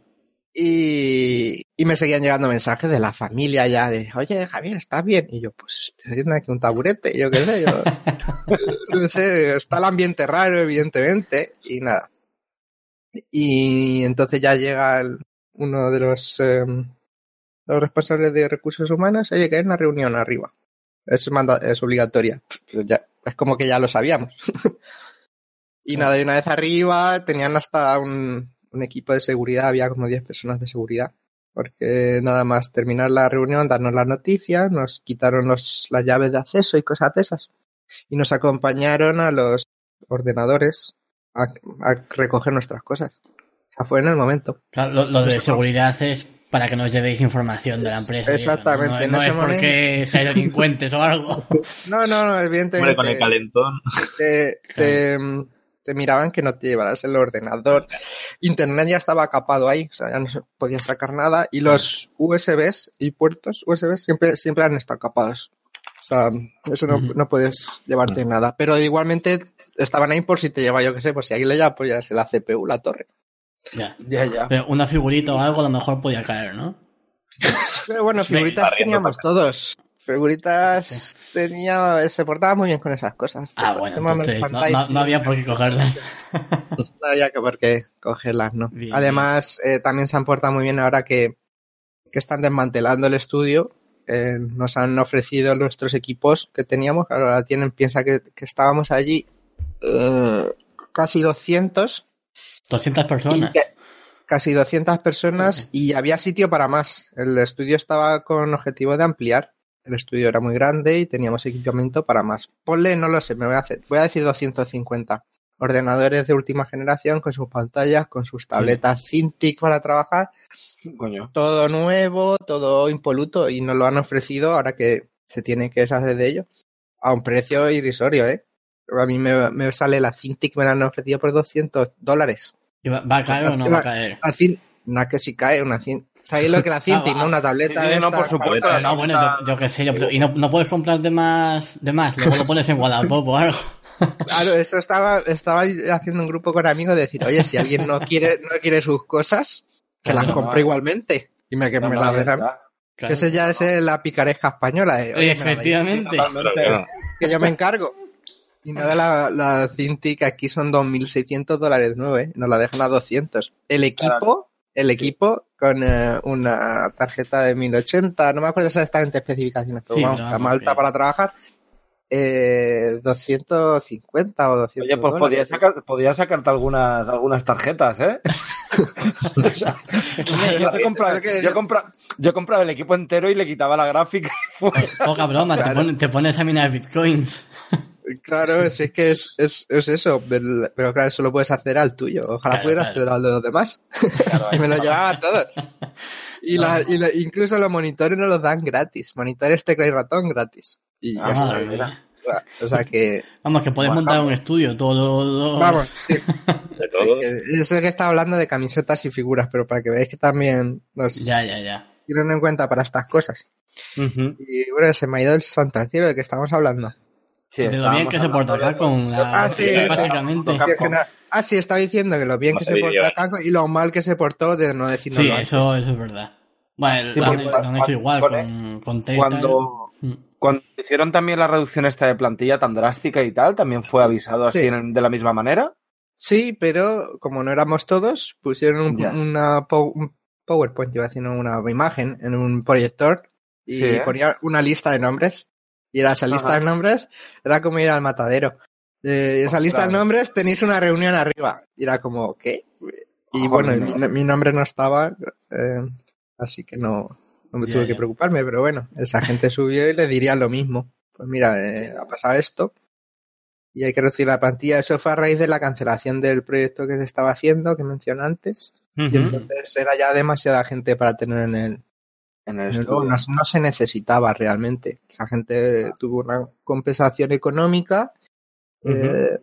[SPEAKER 4] Y, y me seguían llegando mensajes de la familia ya de, oye, Javier, ¿estás bien? Y yo, pues, estoy haciendo aquí un taburete, yo qué sé, yo, no sé, está el ambiente raro, evidentemente, y nada. Y entonces ya llega el- uno de los, eh, de los responsables de recursos humanos, oye, que hay una reunión arriba. Es, manda, es obligatoria. Ya, es como que ya lo sabíamos. y nada, y una vez arriba tenían hasta un, un equipo de seguridad, había como 10 personas de seguridad. Porque nada más terminar la reunión, darnos las noticias, nos quitaron los, las llaves de acceso y cosas de esas. Y nos acompañaron a los ordenadores a, a recoger nuestras cosas. O sea, fue en el momento.
[SPEAKER 1] Claro, lo, lo de
[SPEAKER 4] Pues,
[SPEAKER 1] seguridad es para que no os llevéis información de la empresa. eso, ¿no?
[SPEAKER 4] Exactamente,
[SPEAKER 1] No, no
[SPEAKER 4] ese
[SPEAKER 1] es porque seáis delincuentes o algo.
[SPEAKER 4] No, no, no,
[SPEAKER 3] Hombre,
[SPEAKER 4] evidentemente.
[SPEAKER 3] con el calentón.
[SPEAKER 4] te, te, te miraban que no te llevaras el ordenador. Internet ya estaba capado ahí, o sea, ya no se podía sacar nada. Y los USBs y puertos USB siempre, siempre han estado capados. O sea, eso no, no puedes llevarte nada. Pero igualmente estaban ahí por si te lleva, yo que sé, por si alguien le lleva, pues ya es la CPU, la torre.
[SPEAKER 1] Ya.
[SPEAKER 2] Ya, ya.
[SPEAKER 1] Pero una figurita o algo a lo mejor podía caer, ¿no?
[SPEAKER 4] Pero bueno, figuritas teníamos todos. Figuritas tenía, se portaba muy bien con esas cosas.
[SPEAKER 1] Ah, bueno, entonces no,
[SPEAKER 4] merchandising.
[SPEAKER 1] no- no había por qué cogerlas.
[SPEAKER 4] No había que por qué cogerlas, ¿no?
[SPEAKER 1] Bien,
[SPEAKER 4] Además, eh, también se han portado muy bien ahora que, que están desmantelando el estudio. eh, nos han ofrecido nuestros equipos que teníamos. Ahora tienen, piensa que, que estábamos allí eh, casi 200.
[SPEAKER 1] 200
[SPEAKER 4] y
[SPEAKER 1] personas.
[SPEAKER 4] que- casi 200 personas y había sitio para más. El estudio estaba con objetivo de ampliar. El estudio era muy grande y teníamos equipamiento para más. Ponle, no lo sé, me voy a hacer, voy a decir 250 ordenadores de última generación con sus pantallas, con sus tabletas Cintiq para trabajar,
[SPEAKER 2] Coño.
[SPEAKER 4] todo nuevo, todo impoluto y nos lo han ofrecido ahora que se tiene que deshacer de ello a un precio irrisorio, ¿eh? A mí me, me sale la Cintiq, me la han ofrecido por 200 dólares.
[SPEAKER 1] ¿Y ¿Va va a caer o no va a caer?
[SPEAKER 4] La no, que si cae una cin- ¿Sabéis lo que la Cintiq,
[SPEAKER 1] Ah,
[SPEAKER 4] no? Una tableta
[SPEAKER 2] sí, sí,
[SPEAKER 4] de
[SPEAKER 2] no,
[SPEAKER 4] esta-
[SPEAKER 2] por supuesto.
[SPEAKER 1] Pero no, bueno, yo, yo qué sé, yo- y no, no puedes comprar de más, de más, luego lo pones en Wallapop o algo.
[SPEAKER 4] Claro, eso estaba, estaba haciendo un grupo con amigos de decir, oye, si alguien no quiere, no quiere sus cosas, que las compre igualmente. Y me, que
[SPEAKER 2] No,
[SPEAKER 4] me
[SPEAKER 2] no,
[SPEAKER 4] la
[SPEAKER 2] ya
[SPEAKER 4] verán.
[SPEAKER 1] Claro.
[SPEAKER 4] Ese ya es la picaresca española. eh. Oye,
[SPEAKER 1] Efectivamente.
[SPEAKER 4] Que yo me encargo. Y nada, la, la Cintiq aquí son 2.600 dólares nueve, ¿eh? nos la dejan a 200. El equipo, el equipo con eh, una tarjeta de 1080, no me acuerdo exactamente especificaciones, pero
[SPEAKER 1] Sí,
[SPEAKER 4] vamos,
[SPEAKER 1] pero
[SPEAKER 4] la más alta para trabajar, eh, 250 o 200
[SPEAKER 2] Oye, pues podías, sacar, podías sacarte algunas, algunas tarjetas, ¿eh? O sea, yo, te compra-
[SPEAKER 4] Eso que-
[SPEAKER 2] yo, compra- yo compraba el equipo entero y le quitaba la gráfica y fue.
[SPEAKER 1] Poca broma, te, pones, te pones a minar bitcoins.
[SPEAKER 4] Claro, si es que es, es, es eso, pero, claro, eso lo puedes hacer al tuyo. Ojalá
[SPEAKER 1] Claro,
[SPEAKER 4] pudieras
[SPEAKER 1] claro.
[SPEAKER 4] hacer al de los demás. y me lo llevaba a todos. Y, la, y la- incluso los monitores no los dan gratis. Monitores tecla y ratón gratis. Y ya
[SPEAKER 2] Ah,
[SPEAKER 4] está.
[SPEAKER 1] Madre.
[SPEAKER 4] O sea que,
[SPEAKER 1] Vamos, que puedes
[SPEAKER 2] Bueno,
[SPEAKER 1] montar
[SPEAKER 2] vamos.
[SPEAKER 1] un estudio, todo.
[SPEAKER 4] vamos, sí,
[SPEAKER 3] de todo.
[SPEAKER 4] que- yo sé que está hablando de camisetas y figuras, pero para que veáis que también nos
[SPEAKER 1] Ya, ya, ya.
[SPEAKER 4] tienen en cuenta para estas cosas. Y bueno, se me ha ido el santo al cielo de que estamos hablando.
[SPEAKER 2] Sí,
[SPEAKER 1] de lo bien que se porta
[SPEAKER 2] de-
[SPEAKER 1] Capcom, la-
[SPEAKER 4] Ah, sí, sí.
[SPEAKER 1] básicamente.
[SPEAKER 4] Ah, sí, estaba diciendo que lo bien que se
[SPEAKER 3] Dios.
[SPEAKER 4] Capcom y lo mal que se portó de no decir
[SPEAKER 1] Sí,
[SPEAKER 4] nada.
[SPEAKER 1] eso, eso es verdad. Bueno,
[SPEAKER 2] Sí,
[SPEAKER 1] lo, han,
[SPEAKER 2] porque
[SPEAKER 1] lo han hecho
[SPEAKER 2] cuando-
[SPEAKER 1] igual con, con.
[SPEAKER 2] Cuando,
[SPEAKER 1] Mm.
[SPEAKER 2] cuando hicieron también la reducción esta de plantilla tan drástica y tal, también fue avisado así
[SPEAKER 4] Sí.
[SPEAKER 2] en- de la misma manera.
[SPEAKER 4] Sí, pero como no éramos todos, pusieron un, una pow- un PowerPoint, iba haciendo una imagen en un proyector y
[SPEAKER 2] Sí, ¿eh?
[SPEAKER 4] ponía una lista de nombres. Y era esa lista
[SPEAKER 2] Ajá.
[SPEAKER 4] de nombres, era como ir al matadero. Eh, esa lista de nombres tenéis una reunión arriba. Y era como, ¿qué? Y bueno, mi, mi nombre no estaba, eh, así que no, no me tuve que preocuparme, pero bueno, esa gente subió y le diría lo mismo. Pues mira, eh, ha pasado esto y hay que reducir la plantilla. Eso fue a raíz de la cancelación del proyecto que se estaba haciendo, que mencioné antes. Y entonces era ya demasiada gente para tener en el,
[SPEAKER 2] En el.
[SPEAKER 4] No, no se necesitaba realmente. Esa gente tuvo una compensación económica. eh,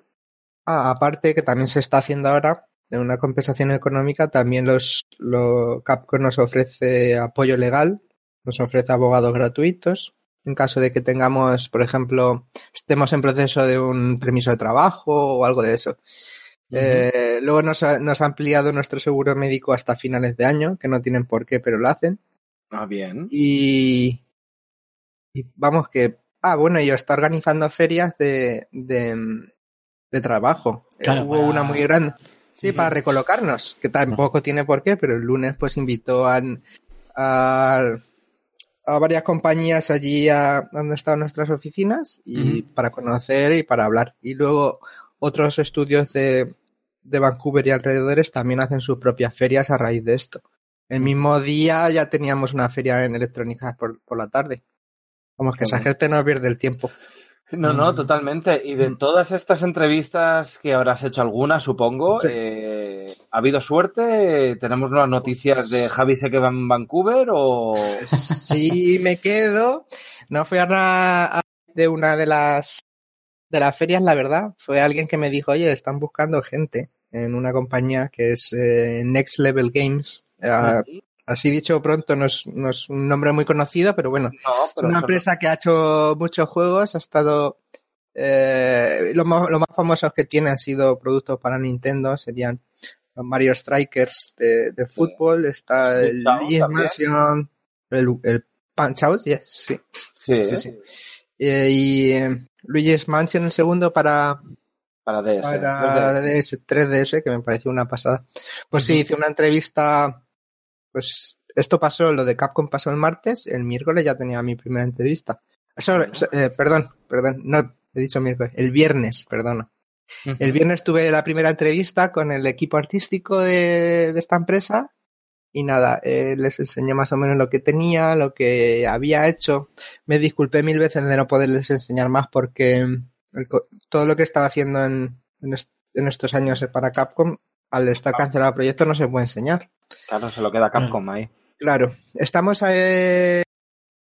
[SPEAKER 4] ah, aparte que también se está haciendo ahora de una compensación económica, también los, los Capcom nos ofrece apoyo legal, nos ofrece abogados gratuitos. En caso de que tengamos, por ejemplo, estemos en proceso de un permiso de trabajo o algo de eso. Eh, luego nos ha, nos ha ampliado nuestro seguro médico hasta finales de año, que no tienen por qué, pero lo hacen.
[SPEAKER 2] Ah, bien.
[SPEAKER 4] Y, y vamos que, ah, bueno, yo está organizando ferias de, de, de trabajo.
[SPEAKER 1] Claro,
[SPEAKER 4] Hubo
[SPEAKER 1] para-
[SPEAKER 4] una muy grande. Sí,
[SPEAKER 1] Sí.
[SPEAKER 4] para recolocarnos, que tampoco tiene por qué, pero el lunes pues invitó a, a, a varias compañías allí a donde estaban nuestras oficinas y para conocer y para hablar. Y luego otros estudios de, de Vancouver y alrededores también hacen sus propias ferias a raíz de esto. El mismo día ya teníamos una feria en electrónica por, por la tarde. Vamos, que esa gente no pierde el tiempo.
[SPEAKER 2] No, no,
[SPEAKER 1] Mm.
[SPEAKER 2] totalmente. Y de
[SPEAKER 4] Mm.
[SPEAKER 2] todas estas entrevistas que habrás hecho alguna, supongo,
[SPEAKER 4] Sí.
[SPEAKER 2] eh, ¿ha habido suerte? ¿Tenemos nuevas noticias de Javi se queda en Vancouver o...?
[SPEAKER 4] Si me quedo, no fui a una a- de una de las de las ferias, la verdad. Fue alguien que me dijo, oye, están buscando gente en una compañía que es eh, Next Level Games. Eh, así dicho pronto, no es, no es un nombre muy conocido, pero bueno,
[SPEAKER 2] No,
[SPEAKER 4] es una empresa que ha hecho muchos juegos, ha estado... Eh, los, más, los más famosos que tiene han sido productos para Nintendo, serían los Mario Strikers de, de fútbol, está el Luigi's. Mansion, el, el Punch Out, yes, sí.
[SPEAKER 2] Sí,
[SPEAKER 4] Sí, sí. Eh, y eh, Luigi's Mansion el segundo para,
[SPEAKER 2] para DS.
[SPEAKER 4] para DS, 3DS, que me pareció una pasada. Pues sí, hice una entrevista, pues esto pasó, lo de Capcom pasó el martes, el miércoles ya tenía mi primera entrevista. Eh, perdón, perdón, no he dicho miércoles, el viernes, perdona. El viernes tuve la primera entrevista con el equipo artístico de, de esta empresa y nada, eh, les enseñé más o menos lo que tenía, lo que había hecho. Me disculpé mil veces de no poderles enseñar más porque el todo lo que estaba haciendo en, en, est- en estos años para Capcom, al estar cancelado el proyecto, no se puede enseñar.
[SPEAKER 2] Claro, se lo queda Capcom ahí.
[SPEAKER 4] Claro, estamos eh,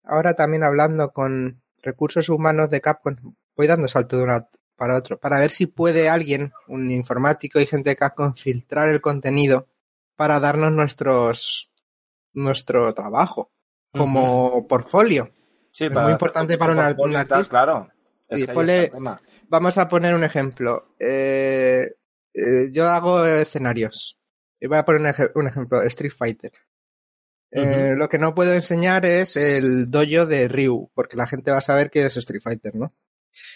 [SPEAKER 4] ahora también hablando con recursos humanos de Capcom. Voy dando salto de una para otro, para ver si puede alguien, un informático y gente de Capcom, filtrar el contenido para darnos nuestros nuestro trabajo como portfolio.
[SPEAKER 2] Sí,
[SPEAKER 4] es muy importante para un un artista.
[SPEAKER 2] Claro.
[SPEAKER 4] Sí, ponle-. Vamos a poner un ejemplo. Eh, eh, yo hago escenarios. Y voy a poner un, ej- un ejemplo, Street Fighter. Eh, Lo que no puedo enseñar es el dojo de Ryu, porque la gente va a saber que es Street Fighter, ¿no?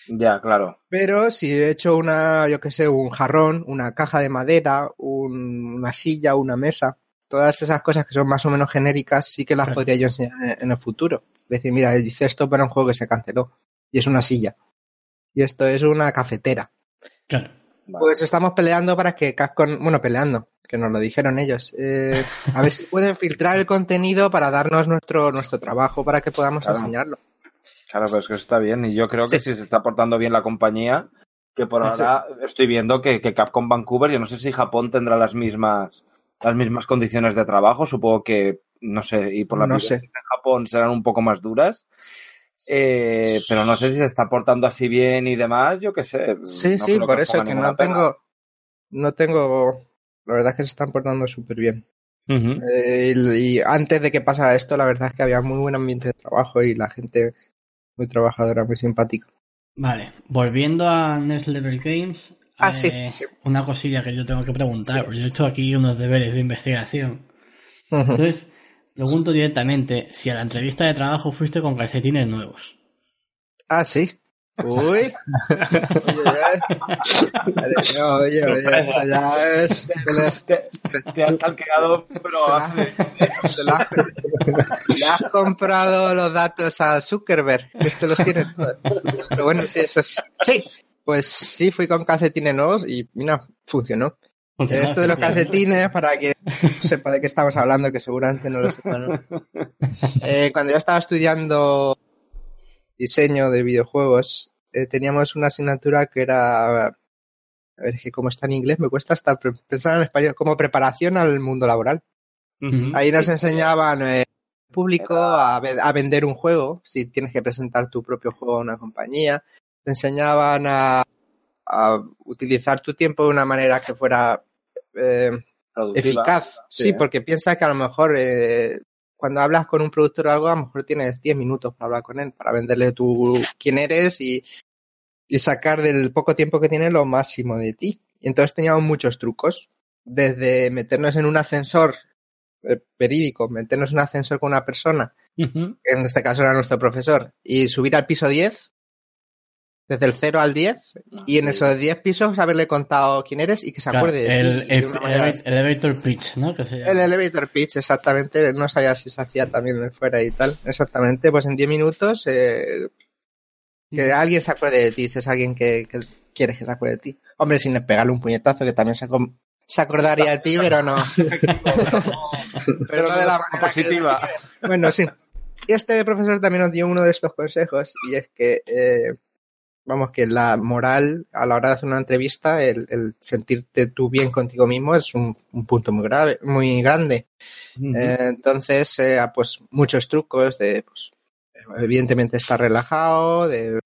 [SPEAKER 2] Ya, claro.
[SPEAKER 4] Pero si he hecho una, yo que sé, un jarrón, una caja de madera, un- una silla, una mesa, todas esas cosas que son más o menos genéricas, sí que las
[SPEAKER 1] Claro.
[SPEAKER 4] podría yo enseñar en- el futuro. Decir, mira, hice esto para un juego que se canceló. Y es una silla. Y esto es una cafetera.
[SPEAKER 1] Claro.
[SPEAKER 2] Vale.
[SPEAKER 4] Pues estamos peleando para que Capcom, bueno, peleando, que nos lo dijeron ellos. Eh, a ver si pueden filtrar el contenido para darnos nuestro, nuestro trabajo para que podamos
[SPEAKER 2] Claro.
[SPEAKER 4] enseñarlo.
[SPEAKER 2] Claro, pero es que eso está bien. Y yo creo que si se está portando bien la compañía, que por
[SPEAKER 4] Sí.
[SPEAKER 2] ahora estoy viendo que, que Capcom Vancouver, yo no sé si Japón tendrá las mismas las mismas condiciones de trabajo, supongo que, no sé, y por la
[SPEAKER 4] No sé.
[SPEAKER 2] en Japón serán un poco más duras. Eh, pero no sé si se está portando así bien y demás, yo qué sé.
[SPEAKER 4] Sí,
[SPEAKER 2] no
[SPEAKER 4] sí, por eso que no tengo, no tengo, la verdad es que se están portando súper bien. Eh, y, y antes de que pasara esto, la verdad es que había muy buen ambiente de trabajo y la gente muy trabajadora, muy simpática.
[SPEAKER 1] Vale, volviendo a Next Level Games.
[SPEAKER 4] Ah,
[SPEAKER 1] eh,
[SPEAKER 4] sí, sí.
[SPEAKER 1] Una cosilla que yo tengo que preguntar, porque yo he hecho aquí unos deberes de investigación. Entonces, pregunto directamente si a la entrevista de trabajo fuiste con calcetines nuevos.
[SPEAKER 4] Ah, sí. Uy. Oye, oye, oye, oye, esto ya es. te
[SPEAKER 2] Te, te has talqueado, pero has-
[SPEAKER 4] te la- Le has comprado los datos a Zuckerberg, que este los tiene todos. Pero bueno, sí, eso es. Sí, pues sí, fui con calcetines nuevos y mira, funcionó. Esto de los calcetines, para que sepa de qué estamos hablando, que seguramente no lo sepan. ¿no? Eh, cuando yo estaba estudiando diseño de videojuegos, eh, teníamos una asignatura que era, a ver, que como está en inglés, me cuesta hasta pensar en español, como preparación al mundo laboral. Ahí nos enseñaban eh, público a, ve- a vender un juego, si tienes que presentar tu propio juego a una compañía. Te enseñaban a, a utilizar tu tiempo de una manera que fuera eh, eficaz. Sí,
[SPEAKER 2] Sí.
[SPEAKER 4] porque piensa que a lo mejor eh, cuando hablas con un productor o algo, a lo mejor tienes 10 minutos para hablar con él, para venderle tú quién eres y, y sacar del poco tiempo que tiene lo máximo de ti. Y entonces teníamos muchos trucos, desde meternos en un ascensor eh, verídico, meternos en un ascensor con una persona, que en este caso era nuestro profesor, y subir al piso 10, desde el 0 al 10, y en esos 10 pisos haberle contado quién eres y que se
[SPEAKER 1] Claro,
[SPEAKER 4] acuerde de
[SPEAKER 1] el,
[SPEAKER 4] ti de
[SPEAKER 1] el-
[SPEAKER 4] manera-
[SPEAKER 1] elevator pitch, ¿no? Que se llama.
[SPEAKER 4] el elevator pitch, exactamente. No sabía si se hacía también fuera y tal. Exactamente, pues en 10 minutos eh, que alguien se acuerde de ti, si es alguien que, que quieres que se acuerde de ti. Hombre, sin pegarle un puñetazo, que también se, se acordaría de ti, pero no. pero no de la manera que-
[SPEAKER 2] positiva.
[SPEAKER 4] Bueno, sí. Y este profesor también nos dio uno de estos consejos, y es que, eh, vamos, que la moral a la hora de hacer una entrevista, el, el sentirte tú bien contigo mismo es un, un punto muy grave, muy grande. Eh, entonces, eh, pues muchos trucos de, pues, evidentemente estar relajado, de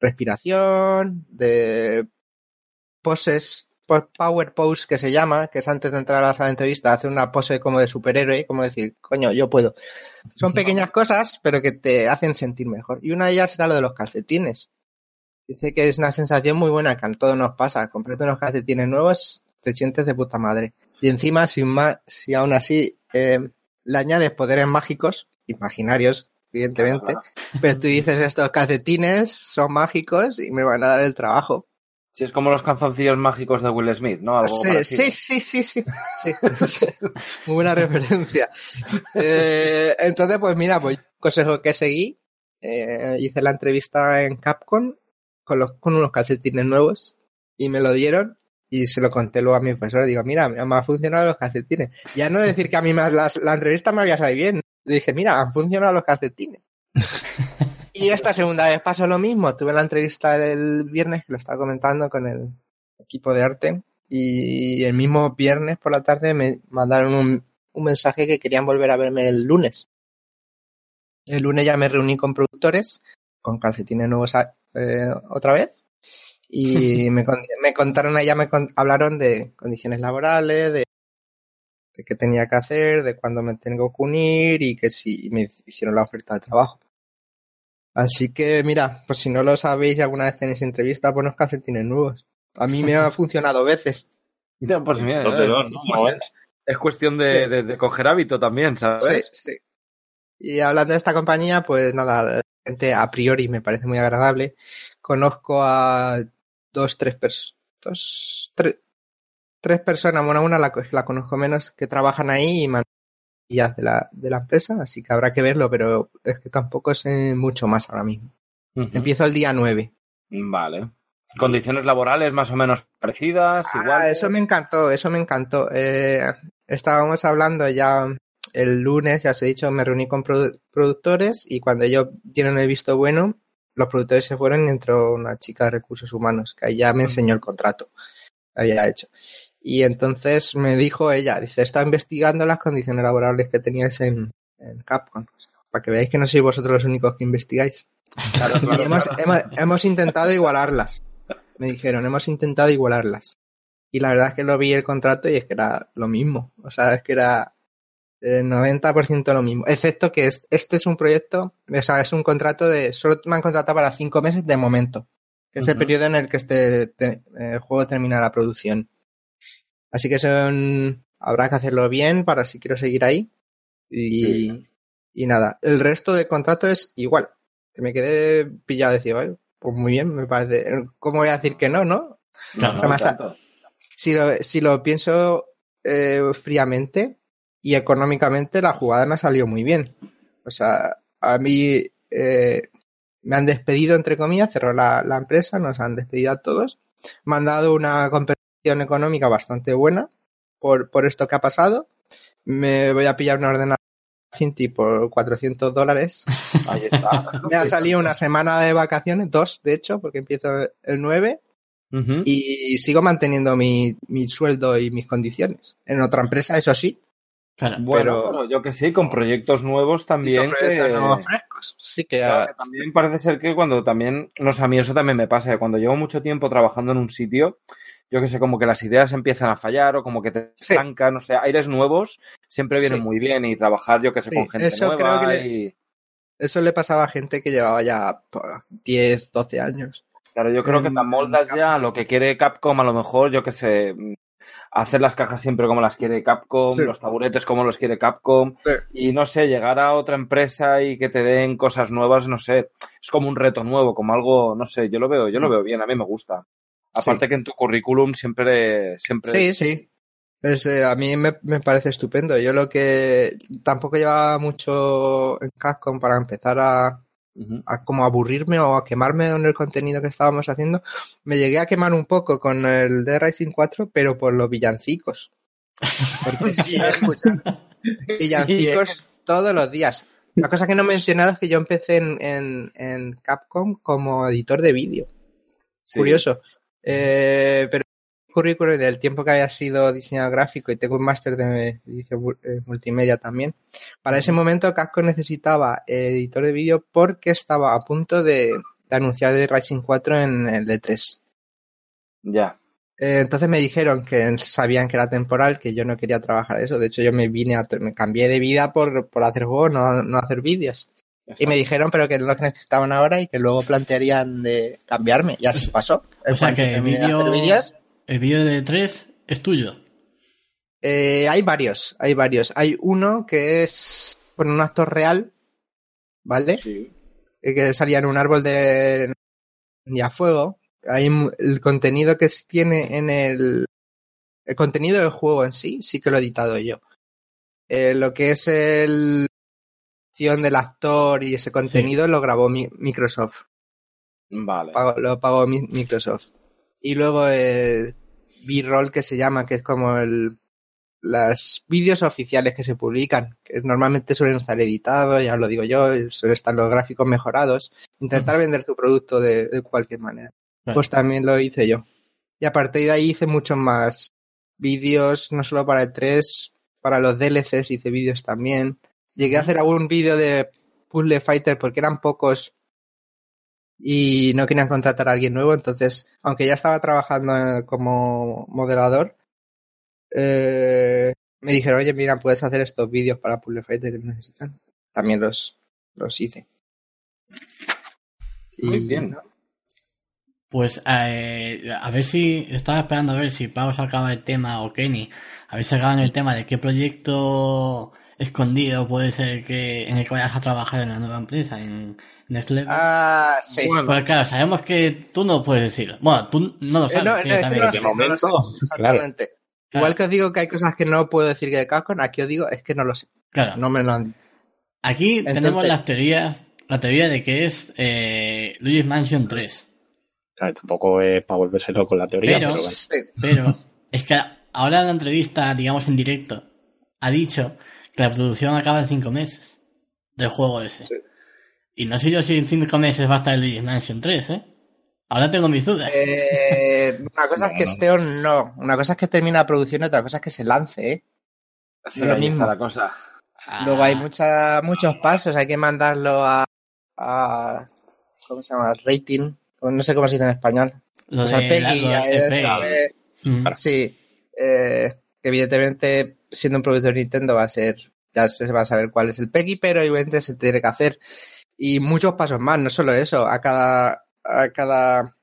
[SPEAKER 4] respiración, de poses, po- power pose que se llama, que es antes de entrar a la sala de entrevista, hacer una pose como de superhéroe, como decir, coño, yo puedo. Son pequeñas cosas, pero que te hacen sentir mejor. Y una de ellas era lo de los calcetines. Dice que es una sensación muy buena que a todos nos pasa. Comprarte unos calcetines nuevos, te sientes de puta madre. Y encima, si, más, si aún así eh, le añades poderes mágicos, imaginarios, evidentemente, pero tú dices estos calcetines son mágicos y me van a dar el trabajo.
[SPEAKER 2] Sí, es como los calzoncillos mágicos de Will Smith, ¿no? Algo
[SPEAKER 4] Sí,
[SPEAKER 2] parecido.
[SPEAKER 4] sí, sí, sí, sí, sí. Muy buena referencia. Eh, entonces, pues mira, pues consejo que seguí, eh, hice la entrevista en Capcom con, los, con unos calcetines nuevos y me lo dieron y se lo conté luego a mi profesor. Digo, mira, me han funcionado los calcetines. Ya no decir que a mí más las- la entrevista me había salido bien. Le dije, mira, han funcionado los calcetines. y esta segunda vez pasó lo mismo. Tuve la entrevista el viernes, que lo estaba comentando con el equipo de arte. Y el mismo viernes por la tarde me mandaron un, un mensaje que querían volver a verme el lunes. El lunes ya me reuní con productores, con calcetines nuevos a- eh, otra vez. Y me, con- me contaron allá, me con- hablaron de condiciones laborales, de, de qué tenía que hacer, de cuándo me tengo que unir y que si y me hicieron la oferta de trabajo. Así que mira, pues si no lo sabéis y alguna vez tenéis entrevista, ponos calcetines nuevos. A mí me ha funcionado veces.
[SPEAKER 2] Ya, pues mira, es- cuestión de,
[SPEAKER 4] Sí.
[SPEAKER 2] de- de coger hábito también, ¿sabes?
[SPEAKER 4] Sí, sí. Y hablando de esta compañía, pues nada, gente a priori me parece muy agradable. Conozco a dos, tres personas, dos, tres, tres personas, bueno, una la, la conozco menos, que trabajan ahí y man- y de la, de la empresa, así que habrá que verlo, pero es que tampoco sé mucho más ahora mismo. Empiezo el día 9.
[SPEAKER 2] Vale. Condiciones laborales más o menos parecidas, igual.
[SPEAKER 4] Ah, eso me encantó, eso me encantó. Eh, estábamos hablando ya el lunes, ya os he dicho, me reuní con produ- productores y cuando ellos dieron el visto bueno, los productores se fueron y entró una chica de recursos humanos que ya me enseñó el contrato que había hecho. Y entonces me dijo ella, dice, está investigando las condiciones laborales que teníais en, en Capcom. O sea, para que veáis que no sois vosotros los únicos que investigáis.
[SPEAKER 2] Claro,
[SPEAKER 4] Y
[SPEAKER 2] claro,
[SPEAKER 4] hemos,
[SPEAKER 2] claro.
[SPEAKER 4] hemos, hemos intentado igualarlas. Me dijeron, hemos intentado igualarlas. Y la verdad es que lo vi el contrato y es que era lo mismo. O sea, es que era el 90% lo mismo. Excepto que es- este es un proyecto, o sea, es un contrato de, solo me han contratado para cinco meses de momento. Que es el periodo en el que este te- el juego termina la producción. Así que son, habrá que hacerlo bien para si quiero seguir ahí. Y, y nada, el resto del contrato es igual. Que me quedé pillado, decía, "Ay, pues muy bien, me parece. ¿Cómo voy a decir que no, no?
[SPEAKER 2] No, tanto.
[SPEAKER 4] Si lo, si lo pienso eh, fríamente y económicamente, la jugada me ha salido muy bien. O sea, a mí eh, me han despedido, entre comillas, cerró la, la empresa, nos han despedido a todos. Me han dado una compensación económica bastante buena por, por esto que ha pasado. Me voy a pillar una ordenadora Cinti por 400 dólares.
[SPEAKER 2] Ahí está.
[SPEAKER 4] Me ha salido una semana de vacaciones, dos de hecho, porque empiezo el 9
[SPEAKER 2] Ujú.
[SPEAKER 4] y sigo manteniendo mi, mi sueldo y mis condiciones. En otra empresa, eso sí,
[SPEAKER 1] Claro.
[SPEAKER 2] Bueno,
[SPEAKER 4] pero-
[SPEAKER 2] pero yo que sí, con proyectos nuevos también.
[SPEAKER 4] con proyectos
[SPEAKER 2] que-
[SPEAKER 4] nuevos frescos. Sí que
[SPEAKER 2] Claro, que también parece ser que cuando también, no sé, a mí eso también me pasa, que cuando llevo mucho tiempo trabajando en un sitio, yo que sé, como que las ideas empiezan a fallar o como que te
[SPEAKER 4] Sí.
[SPEAKER 2] estancan, no sé, aires nuevos siempre vienen
[SPEAKER 4] Sí.
[SPEAKER 2] muy bien y trabajar, yo que sé,
[SPEAKER 4] Sí,
[SPEAKER 2] con gente
[SPEAKER 4] eso
[SPEAKER 2] nueva
[SPEAKER 4] creo que le-
[SPEAKER 2] y...
[SPEAKER 4] eso le pasaba a gente que llevaba ya pues, 10, 12 años.
[SPEAKER 2] Claro, yo creo que
[SPEAKER 4] en-
[SPEAKER 2] te amoldas
[SPEAKER 4] en
[SPEAKER 2] ya lo que quiere Capcom, a lo mejor, yo que sé, hacer las cajas siempre como las quiere Capcom,
[SPEAKER 4] Sí.
[SPEAKER 2] los taburetes como los quiere Capcom,
[SPEAKER 4] Sí.
[SPEAKER 2] y no sé, llegar a otra empresa y que te den cosas nuevas, no sé, es como un reto nuevo, como algo, no sé, yo lo veo, yo lo veo bien, a mí me gusta.
[SPEAKER 4] Sí.
[SPEAKER 2] Aparte que en tu currículum siempre, siempre
[SPEAKER 4] Sí, sí. Es, eh, a mí me, me parece estupendo. Yo lo que tampoco llevaba mucho en Capcom para empezar a. a como aburrirme o a quemarme en el contenido que estábamos haciendo. Me llegué a quemar un poco con el de Rising 4, pero por los villancicos. Porque sí, escuchar villancicos todos los días. La cosa que no he mencionado es que yo empecé en, en, en Capcom como editor de vídeo.
[SPEAKER 2] Sí.
[SPEAKER 4] Curioso. Eh, pero el currículum del tiempo que había sido diseñador gráfico y tengo un máster de edición eh, multimedia también. Para ese momento Capcom necesitaba eh, editor de vídeo porque estaba a punto de, de anunciar The Rising 4 en el D3.
[SPEAKER 2] Ya.
[SPEAKER 4] Eh, entonces me dijeron que sabían que era temporal, que yo no quería trabajar de eso. De hecho, yo me vine a, me cambié de vida por, por hacer juegos, no, no hacer vídeos. Y me dijeron, pero que es lo que necesitaban ahora y que luego plantearían de cambiarme. Y así pasó.
[SPEAKER 1] O sea que
[SPEAKER 4] de vídeos,
[SPEAKER 1] el vídeo de 3 es tuyo.
[SPEAKER 4] Eh, hay varios, hay varios. Hay uno que es con un actor real, ¿vale?
[SPEAKER 2] Sí.
[SPEAKER 4] Eh, Que salía en un árbol de, de a fuego. Hay el contenido que tiene en el. El contenido del juego en sí, sí que lo he editado yo. Eh, lo que es el. acción del actor y ese contenido lo grabó mi- Microsoft.
[SPEAKER 2] Vale.
[SPEAKER 4] Pago- lo pagó mi- Microsoft. Y luego el B-roll que se llama, que es como el los vídeos oficiales que se publican, que normalmente suelen estar editados, ya lo digo yo, suelen estar los gráficos mejorados. Intentar vender tu producto de, de cualquier manera. Pues también lo hice yo. Y a partir de ahí hice muchos más vídeos, no solo para el 3, para los DLCs hice vídeos también. Llegué a hacer algún vídeo de Puzzle Fighter porque eran pocos y no querían contratar a alguien nuevo, entonces, aunque ya estaba trabajando eh, como moderador, eh, me dijeron, oye, mira, puedes hacer estos vídeos para Puzzle Fighter que necesitan. También los, los hice.
[SPEAKER 2] Muy
[SPEAKER 4] Y-
[SPEAKER 2] bien.
[SPEAKER 1] Pues eh, a ver si estaba esperando a ver si Pau sacaba el tema o Kenny, a ver si sacaban el tema de qué proyecto escondido puede ser que en el que vayas a trabajar en la nueva empresa, en Level.
[SPEAKER 4] Ah, sí.
[SPEAKER 2] Bueno.
[SPEAKER 1] Pues claro, sabemos que tú no puedes decirlo. Bueno, tú no lo
[SPEAKER 4] Eh,
[SPEAKER 1] sabes.
[SPEAKER 4] no,
[SPEAKER 1] que
[SPEAKER 4] no, es que
[SPEAKER 1] también-
[SPEAKER 4] no lo
[SPEAKER 3] de
[SPEAKER 4] sé, no lo
[SPEAKER 3] momento,
[SPEAKER 4] sé.
[SPEAKER 3] claro.
[SPEAKER 4] Exactamente.
[SPEAKER 1] Claro.
[SPEAKER 4] Igual que os digo que hay cosas que no puedo decir que de Capcom, aquí os digo es que no lo sé.
[SPEAKER 1] Claro.
[SPEAKER 4] No me lo han dicho.
[SPEAKER 1] Aquí
[SPEAKER 4] Entonces-
[SPEAKER 1] tenemos las teorías, la teoría de que es eh, Luigi's Mansion 3.
[SPEAKER 3] Claro, tampoco es para volverse loco la teoría,
[SPEAKER 1] Pero-
[SPEAKER 3] pero, bueno.
[SPEAKER 4] Sí.
[SPEAKER 1] Pero es que ahora en la entrevista, digamos en directo, ha dicho la producción acaba en cinco meses del juego ese.
[SPEAKER 4] Sí.
[SPEAKER 1] Y no sé yo si en cinco meses va a estar el Luigi's Mansion 3, ¿eh? Ahora tengo mis dudas.
[SPEAKER 4] Eh, una cosa es que
[SPEAKER 3] No,
[SPEAKER 4] esté o no. Una cosa es que termine la producción y otra cosa es que se lance, ¿eh?
[SPEAKER 2] Sí,
[SPEAKER 4] lo mismo.
[SPEAKER 2] la cosa.
[SPEAKER 1] Ah,
[SPEAKER 4] Luego hay mucha, muchos pasos, hay que mandarlo a, a ¿cómo se llama? Rating, no sé cómo se dice en español.
[SPEAKER 1] lo
[SPEAKER 4] sea,
[SPEAKER 1] de
[SPEAKER 4] Peggy,
[SPEAKER 1] la- lo de
[SPEAKER 4] eh, eh,
[SPEAKER 1] Mm.
[SPEAKER 4] sí, eh, evidentemente siendo un producto de Nintendo va a ser, ya se va a saber cuál es el Peggy, pero igualmente se tiene que hacer. Y muchos pasos más, no solo eso, a cada, a cada,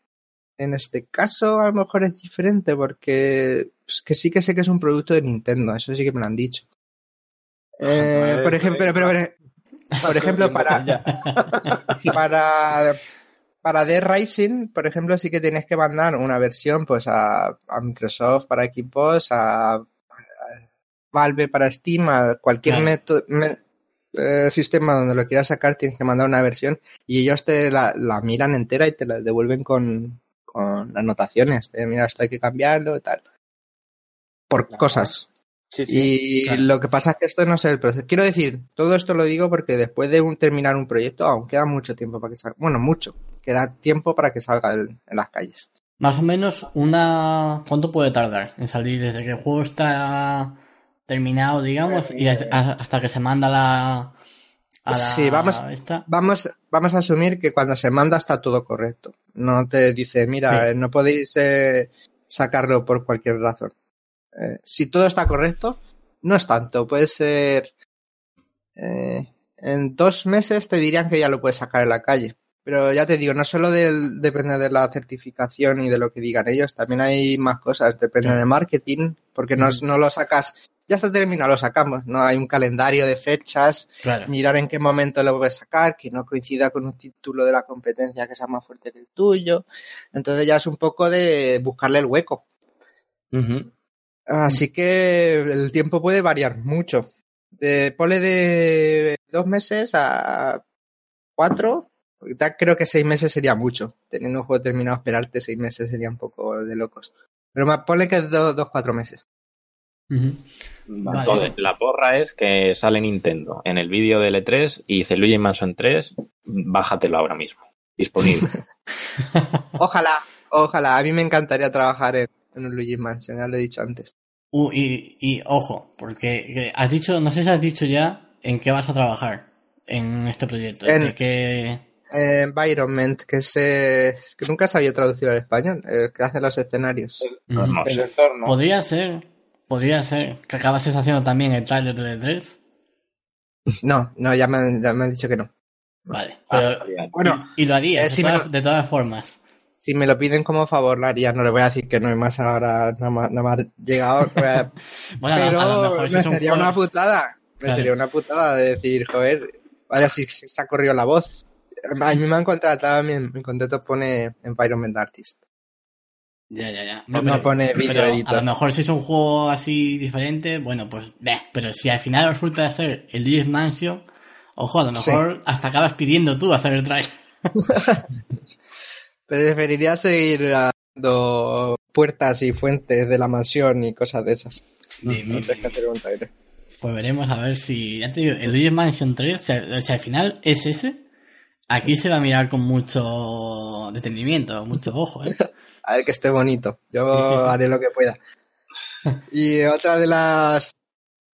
[SPEAKER 4] en este caso a lo mejor es diferente porque pues, que sí que sé que es un producto de Nintendo, eso sí que me lo han dicho. Eh,
[SPEAKER 2] Pues,
[SPEAKER 4] por ejemplo, pero, pero, pero, por ejemplo, para, para para The Rising, por ejemplo, sí que tienes que mandar una versión pues a, a Microsoft para equipos, a Valve para Steam, a cualquier
[SPEAKER 1] Claro.
[SPEAKER 4] método- me- eh, sistema donde lo quieras sacar, tienes que mandar una versión y ellos te la, la miran entera y te la devuelven con, con anotaciones. De, mira, esto hay que cambiarlo y tal. Por
[SPEAKER 2] Claro.
[SPEAKER 4] cosas.
[SPEAKER 2] Sí, sí.
[SPEAKER 4] Y
[SPEAKER 1] claro.
[SPEAKER 4] lo que pasa es que esto no es el proceso. Quiero decir, todo esto lo digo porque después de un, terminar un proyecto aún queda mucho tiempo para que salga. Bueno, mucho. Queda tiempo para que salga el- en las calles.
[SPEAKER 1] Más o menos una... ¿Cuánto puede tardar en salir desde que el juego está terminado, digamos, y a- hasta que se manda la... A la
[SPEAKER 4] Sí, vamos-
[SPEAKER 1] esta?
[SPEAKER 4] Vamos, vamos a asumir que cuando se manda está todo correcto. No te dice, mira,
[SPEAKER 1] Sí.
[SPEAKER 4] eh, no podéis eh, sacarlo por cualquier razón. Eh, si todo está correcto, no es tanto. Puede ser. eh, en dos meses te dirían que ya lo puedes sacar en la calle. Pero ya te digo, no solo del- depende de la certificación y de lo que digan ellos, también hay más cosas. Depende
[SPEAKER 1] Claro.
[SPEAKER 4] de marketing, porque no, no lo sacas. Ya está terminado, lo sacamos. No hay un calendario de fechas
[SPEAKER 1] Claro.
[SPEAKER 4] mirar en qué momento lo puedes sacar, que no coincida con un título de la competencia que sea más fuerte que el tuyo. Entonces ya es un poco de buscarle el hueco. Así que el tiempo puede variar mucho. De, ponle de dos meses a cuatro. Creo que seis meses sería mucho. Teniendo un juego terminado, esperarte seis meses sería un poco de locos. Pero más, ponle que do- dos, cuatro meses.
[SPEAKER 2] Vale.
[SPEAKER 1] Vale.
[SPEAKER 3] Entonces, la porra es que sale Nintendo en el vídeo de L3 y dice Luigi Mansion 3, bájatelo ahora mismo. Disponible.
[SPEAKER 4] Ojalá, ojalá. A mí me encantaría trabajar en, en un Luigi Mansion, ya lo he dicho antes.
[SPEAKER 1] Uh, y, y ojo, porque que has dicho, no sé si has dicho ya en qué vas a trabajar en este proyecto.
[SPEAKER 4] En-
[SPEAKER 1] de qué-
[SPEAKER 4] Eh, environment, que es, eh, es que nunca sabía traducir al español, el que hace los escenarios.
[SPEAKER 2] El entorno.
[SPEAKER 1] Podría ser, podría ser que acabases haciendo también el trailer de 3
[SPEAKER 4] No, no, ya me, han- ya me han dicho que no.
[SPEAKER 1] Vale,
[SPEAKER 3] Ah,
[SPEAKER 1] pero.
[SPEAKER 4] Bueno,
[SPEAKER 1] y, y lo harías
[SPEAKER 4] eh,
[SPEAKER 1] de,
[SPEAKER 4] si
[SPEAKER 1] todas,
[SPEAKER 4] lo-
[SPEAKER 1] de todas formas.
[SPEAKER 4] si me lo piden como favor, la haría. No le voy a decir que no hay más ahora, nada más, llegado.
[SPEAKER 1] Bueno, a lo-
[SPEAKER 4] pero
[SPEAKER 1] a lo mejor si
[SPEAKER 4] me sería una putada. Me
[SPEAKER 1] Claro.
[SPEAKER 4] sería una putada de decir, joder, vaya si se ha corrido la voz. A mí me han contratado, mi, mi contrato pone Environment Artist.
[SPEAKER 1] Ya, ya, ya.
[SPEAKER 4] No pone video editor.
[SPEAKER 1] A lo mejor si es un juego así diferente, bueno, pues, bleh, pero si al final resulta ser el Luis Mansion, ojo, a lo
[SPEAKER 4] Sí.
[SPEAKER 1] mejor hasta acabas pidiendo tú hacer el trailer.
[SPEAKER 4] Preferiría seguir dando puertas y fuentes de la mansión y cosas de esas. Trailer.
[SPEAKER 1] Pues veremos a ver si, ya te digo, el Luigi Mansion 3, si, al- si al final es ese, aquí se va a mirar con mucho detenimiento, mucho ojo, ¿eh?
[SPEAKER 4] A ver que esté bonito. Yo
[SPEAKER 1] Sí, sí, sí.
[SPEAKER 4] haré lo que pueda. Y otra de las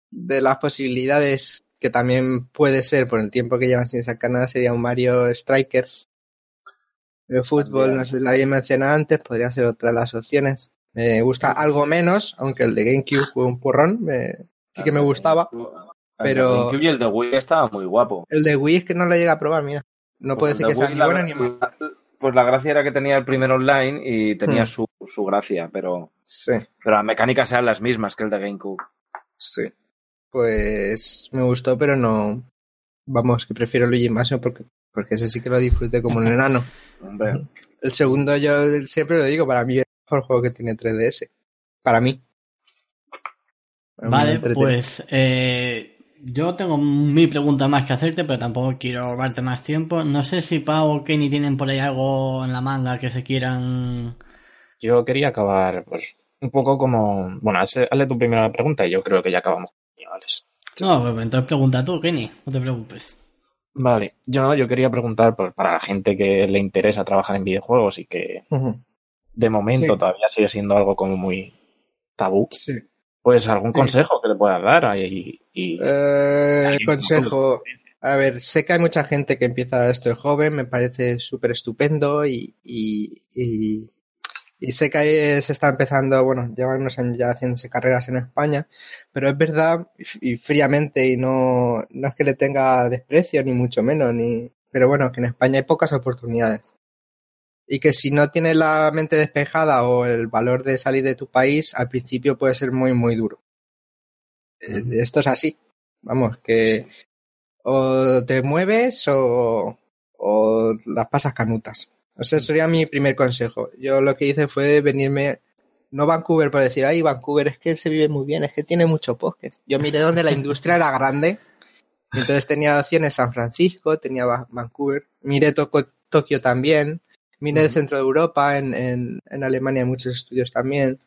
[SPEAKER 4] de las posibilidades que también puede ser por el tiempo que llevan sin sacar nada sería un Mario Strikers. El fútbol, no sé si lo había mencionado antes, podría ser otra de las opciones. Me gusta algo menos, aunque el de GameCube fue un porrón. me- sí que me gustaba.
[SPEAKER 2] El
[SPEAKER 4] pero-
[SPEAKER 2] de GameCube y el de Wii estaba muy guapo.
[SPEAKER 4] El de Wii es que no lo llega a probar, mira. No puedo
[SPEAKER 2] Pues
[SPEAKER 4] decir
[SPEAKER 2] el
[SPEAKER 4] que sea ni
[SPEAKER 2] la-
[SPEAKER 4] bueno ni malo.
[SPEAKER 2] la- Pues la gracia era que tenía el primer online y tenía
[SPEAKER 4] Hmm.
[SPEAKER 2] su, su gracia, pero,
[SPEAKER 4] Sí.
[SPEAKER 2] pero las mecánicas eran las mismas que el de GameCube.
[SPEAKER 4] Sí. Pues me gustó, pero no. Vamos, que prefiero Luigi Mansion porque, porque ese sí que lo disfruté como un enano.
[SPEAKER 2] Hombre,
[SPEAKER 4] El segundo, yo siempre lo digo, para mí es el mejor juego que tiene 3DS. Para mí. Para mí me
[SPEAKER 1] Vale, pues eh, yo tengo mi pregunta más que hacerte, pero tampoco quiero robarte más tiempo. No sé si Pau o Kenny tienen por ahí algo en la manga que se quieran...
[SPEAKER 3] Yo quería acabar, pues, un poco como. Bueno, hazle, hazle tu primera pregunta y yo creo que ya acabamos. Alex.
[SPEAKER 1] No, pues entonces pregunta tú, Kenny, no te preocupes.
[SPEAKER 3] Vale, yo no, yo quería preguntar pues, para la gente que le interesa trabajar en videojuegos y que de momento
[SPEAKER 4] Sí.
[SPEAKER 3] todavía sigue siendo algo como muy tabú,
[SPEAKER 4] Sí.
[SPEAKER 3] pues algún
[SPEAKER 4] Sí.
[SPEAKER 3] consejo que le puedas dar y, y-
[SPEAKER 4] Eh, consejo. A ver, sé que hay mucha gente que empieza esto de joven, me parece súper estupendo y, y, y, y sé que se está empezando, bueno, llevan unos años ya haciéndose carreras en España, pero es verdad y fríamente y no, no es que le tenga desprecio ni mucho menos, ni, pero bueno, que en España hay pocas oportunidades. Y que si no tienes la mente despejada o el valor de salir de tu país, al principio puede ser muy, muy duro. Esto es así. Vamos, que o te mueves o, o las pasas canutas. O sea, ese sería mi primer consejo. Yo lo que hice fue venirme, no Vancouver por decir, ay, Vancouver es que se vive muy bien, es que tiene mucho podcast. Yo miré donde la industria era grande, entonces tenía opciones San Francisco, tenía Va- Vancouver, miré Tokio también, miré el centro de Europa, en, en, en Alemania hay muchos estudios también.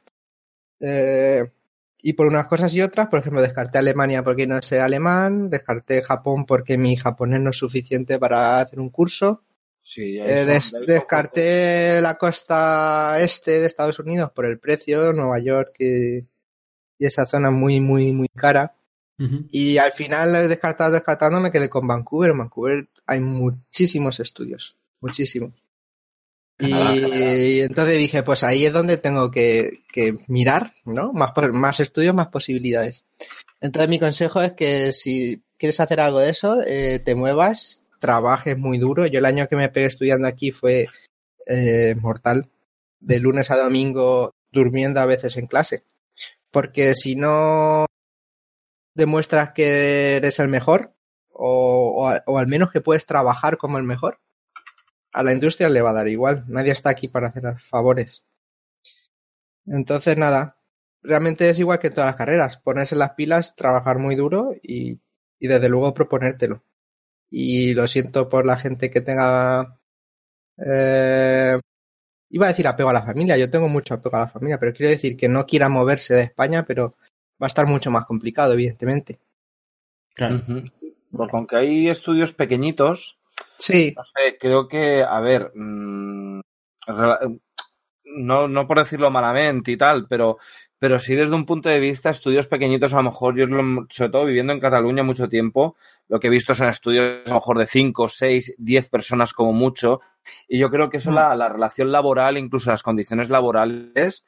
[SPEAKER 4] Eh, y por unas cosas y otras, por ejemplo, descarté Alemania porque no sé alemán, descarté Japón porque mi japonés no es suficiente para hacer un curso,
[SPEAKER 2] sí, ya
[SPEAKER 4] eh, des- descarté la costa este de Estados Unidos por el precio, Nueva York y, y esa zona muy, muy, muy cara. Y al final, descartado, descartando, me quedé con Vancouver. En Vancouver hay muchísimos estudios, muchísimos. Y, entonces dije, pues ahí es donde tengo que, mirar, ¿no? Más, más estudios, más posibilidades. Entonces mi consejo es que si quieres hacer algo de eso, eh, te muevas, trabajes muy duro. Yo el año que me pegué estudiando aquí fue eh, mortal. De lunes a domingo durmiendo a veces en clase. Porque si no demuestras que eres el mejor, o, o al menos que puedes trabajar como el mejor, a la industria le va a dar igual. Nadie está aquí para hacer favores. Entonces, nada, realmente es igual que en todas las carreras. Ponerse las pilas, trabajar muy duro y, y desde luego proponértelo. Y lo siento por la gente que tenga... eh, iba a decir apego a la familia. Yo tengo mucho apego a la familia, pero quiero decir que no quiera moverse de España, pero va a estar mucho más complicado, evidentemente.
[SPEAKER 1] Claro.
[SPEAKER 2] Porque aunque hay estudios pequeñitos,
[SPEAKER 4] Sí,
[SPEAKER 2] no sé, creo que, a ver, mm, rela- no, no por decirlo malamente y tal, pero, pero sí desde un punto de vista, estudios pequeñitos, a lo mejor yo, lo- sobre todo viviendo en Cataluña mucho tiempo, lo que he visto son estudios a lo mejor de 5, 6, 10 personas como mucho, y yo creo que eso, la, la relación laboral, incluso las condiciones laborales,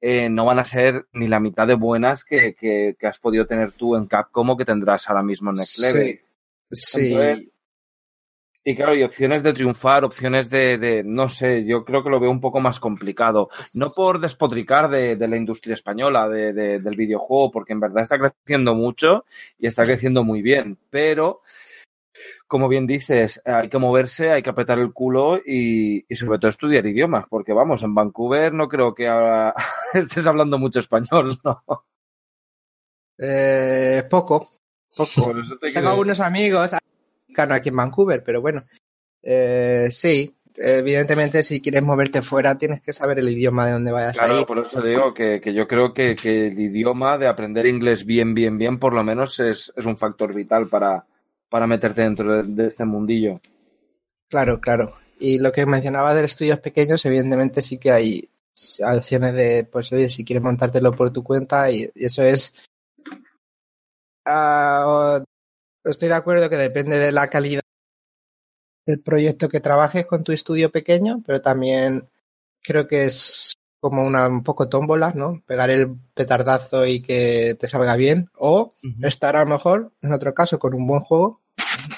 [SPEAKER 2] eh, no van a ser ni la mitad de buenas que, que, que has podido tener tú en Capcom o que tendrás ahora mismo en Next Level.
[SPEAKER 4] sí, sí.
[SPEAKER 2] Entonces, Y claro, y opciones de triunfar, opciones de, de, no sé, yo creo que lo veo un poco más complicado. No por despotricar de, de la industria española, de, de, del videojuego, porque en verdad está creciendo mucho y está creciendo muy bien, pero como bien dices, hay que moverse, hay que apretar el culo y, y sobre todo estudiar idiomas, porque vamos, en Vancouver no creo que ahora estés hablando mucho español, ¿no?
[SPEAKER 4] Eh, poco, poco. Tengo algunos amigos aquí en Vancouver, pero bueno, eh, sí, evidentemente si quieres moverte fuera tienes que saber el idioma de donde vayas a
[SPEAKER 2] Claro,
[SPEAKER 4] ir.
[SPEAKER 2] por eso digo que, que yo creo que, que el idioma de aprender inglés bien, bien, bien, por lo menos es, es un factor vital para, para meterte dentro de, de este mundillo.
[SPEAKER 4] Claro, claro. Y lo que mencionaba de estudios pequeños, evidentemente sí que hay opciones de, pues oye, si quieres montártelo por tu cuenta y, y eso es... Ah, estoy de acuerdo que depende de la calidad del proyecto que trabajes con tu estudio pequeño, pero también creo que es como una un poco tómbola, ¿no? Pegar el petardazo y que te salga bien. O estar a lo mejor, en otro caso, con un buen juego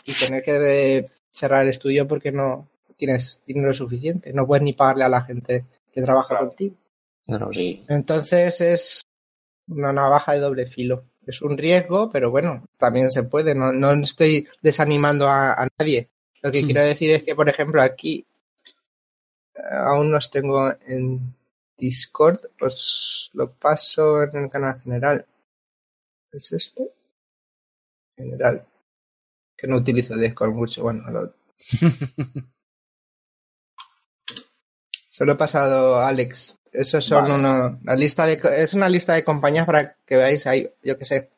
[SPEAKER 4] y tener que de- cerrar el estudio porque no tienes dinero suficiente. No puedes ni pagarle a la gente que trabaja
[SPEAKER 2] Claro.
[SPEAKER 4] contigo.
[SPEAKER 3] Sí.
[SPEAKER 4] Entonces es una navaja de doble filo. Es un riesgo, pero bueno, también se puede. No, no estoy desanimando a, a nadie. Lo que quiero decir es que, por ejemplo, aquí eh, aún los tengo en Discord. Os lo paso en el canal general. ¿Es este? General. Que no utilizo Discord mucho. Bueno, lo, Se lo he pasado a Alex. Esos son
[SPEAKER 2] Vale.
[SPEAKER 4] la lista de, es una lista de compañías para que veáis ahí, yo que sé.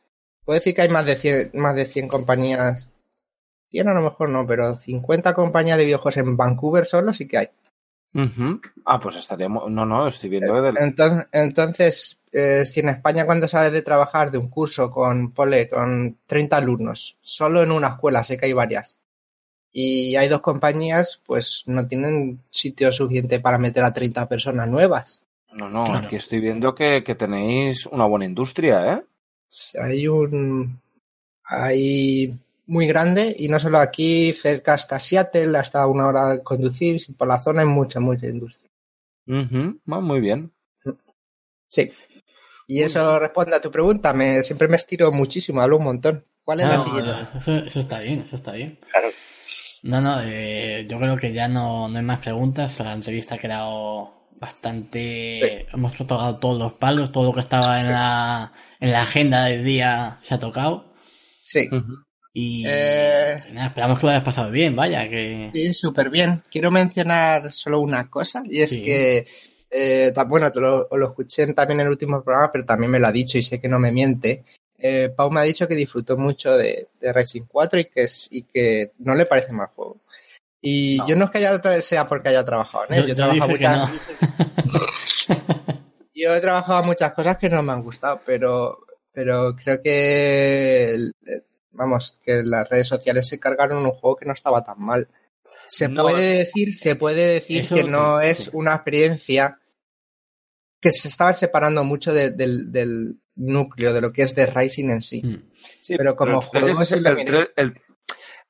[SPEAKER 4] Puedo decir que hay más de 100, más de 100 compañías. 100 a lo mejor no, pero 50 compañías de videojuegos en Vancouver solo sí que hay.
[SPEAKER 2] Ah, pues estaríamos. No, no, estoy viendo.
[SPEAKER 4] Eh,
[SPEAKER 2] del-
[SPEAKER 4] Entonces, entonces eh, si en España cuando sales de trabajar de un curso con, ponle, con 30 alumnos, solo en una escuela, sé que hay varias, y hay dos compañías, pues no tienen sitio suficiente para meter a 30 personas nuevas.
[SPEAKER 2] No, no,
[SPEAKER 1] Claro.
[SPEAKER 2] aquí estoy viendo que, que tenéis una buena industria, ¿eh?
[SPEAKER 4] Hay un. Hay muy grande y no solo aquí, cerca hasta Seattle, hasta una hora de conducir, por la zona hay mucha, mucha industria.
[SPEAKER 2] Ah, muy bien.
[SPEAKER 4] Sí. Y eso responde a tu pregunta. Me, siempre me estiro muchísimo, hablo un montón. ¿Cuál es la
[SPEAKER 1] No,
[SPEAKER 4] siguiente?
[SPEAKER 1] eso, eso está bien, eso está bien.
[SPEAKER 3] Claro.
[SPEAKER 1] No, no, eh, yo creo que ya no, no hay más preguntas. La entrevista ha quedado bastante.
[SPEAKER 4] Sí.
[SPEAKER 1] Hemos tocado todos los palos, todo lo que estaba en la, en la agenda del día se ha tocado.
[SPEAKER 4] Sí.
[SPEAKER 1] Y,
[SPEAKER 4] Eh.
[SPEAKER 1] nada, esperamos que lo hayas pasado bien, vaya, que.
[SPEAKER 4] Sí, súper bien. Quiero mencionar solo una cosa y es
[SPEAKER 1] Sí.
[SPEAKER 4] que, eh, bueno, te lo, lo escuché también en el último programa, pero también me lo ha dicho y sé que no me miente. Eh, Pau me ha dicho que disfrutó mucho de, de Racing 4 y que, es- y que no le parece mal juego. Y
[SPEAKER 2] No.
[SPEAKER 4] yo no es que haya, sea porque haya trabajado en él,
[SPEAKER 1] Yo- que
[SPEAKER 4] muchas- yo he trabajado muchas cosas que no me han gustado, pero, pero creo que, vamos, que las redes sociales se cargaron un juego que no estaba tan mal. Se
[SPEAKER 2] No,
[SPEAKER 4] puede decir, se puede decir que no es
[SPEAKER 1] sí.
[SPEAKER 4] una experiencia que se estaba separando mucho de- del, del núcleo, de lo que es de Rising en sí.
[SPEAKER 1] Mm.
[SPEAKER 2] Sí,
[SPEAKER 4] Pero como
[SPEAKER 2] tres
[SPEAKER 4] juego
[SPEAKER 2] es el-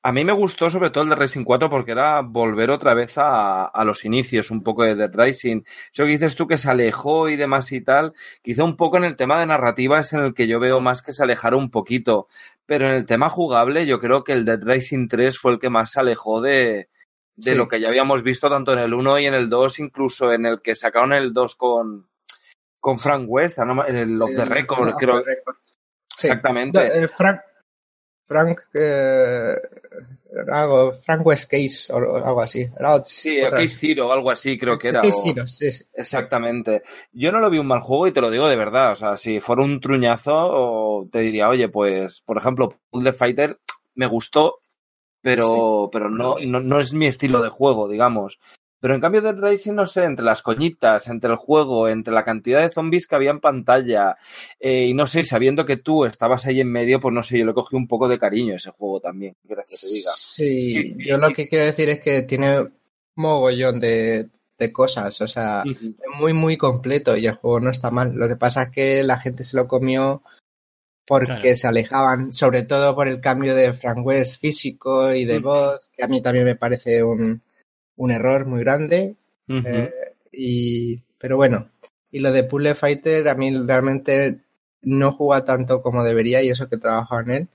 [SPEAKER 2] A mí me gustó sobre todo el de Racing 4 porque era volver otra vez a, a los inicios, un poco de Dead Rising. Eso que dices tú que se alejó y demás y tal, quizá un poco en el tema de narrativa es en el que yo veo más que se alejara un poquito. Pero en el tema jugable yo creo que el Dead Rising 3 fue el que más se alejó de, de
[SPEAKER 4] Sí.
[SPEAKER 2] lo que ya habíamos visto tanto en el 1 y en el 2, incluso en el que sacaron el 2 con, con Frank West, ¿no? en el Off the Record, creo.
[SPEAKER 4] the Record. Sí.
[SPEAKER 2] Exactamente.
[SPEAKER 4] No, eh, Frank, Frank, eh, algo, Frank West Case o, o algo así. Era
[SPEAKER 2] Sí,
[SPEAKER 4] otra.
[SPEAKER 2] Case Zero, algo así creo que era.
[SPEAKER 4] Case
[SPEAKER 2] o-
[SPEAKER 4] Zero, sí, sí.
[SPEAKER 2] Exactamente. Yo no lo vi un mal juego y te lo digo de verdad. O sea, si fuera un truñazo, o te diría, oye, pues, por ejemplo, Puzzle Fighter me gustó, pero, pero no, no, no es mi estilo de juego, digamos. Pero en cambio Dead Rising, no sé, entre las coñitas, entre el juego, entre la cantidad de zombies que había en pantalla, eh, y no sé, sabiendo que tú estabas ahí en medio, pues no sé, yo le cogí un poco de cariño a ese juego también, ¿qué quieres que te diga.
[SPEAKER 4] Sí, yo lo que quiero decir es que tiene mogollón de, de cosas, o sea, es muy, muy completo y el juego no está mal. Lo que pasa es que la gente se lo comió porque
[SPEAKER 1] Claro.
[SPEAKER 4] se alejaban, sobre todo por el cambio de Frank West físico y de voz, que a mí también me parece un, un error muy grande. Eh, y, pero bueno, y lo de Puzzle Fighter a mí realmente no juega tanto como debería y eso que trabajo en él,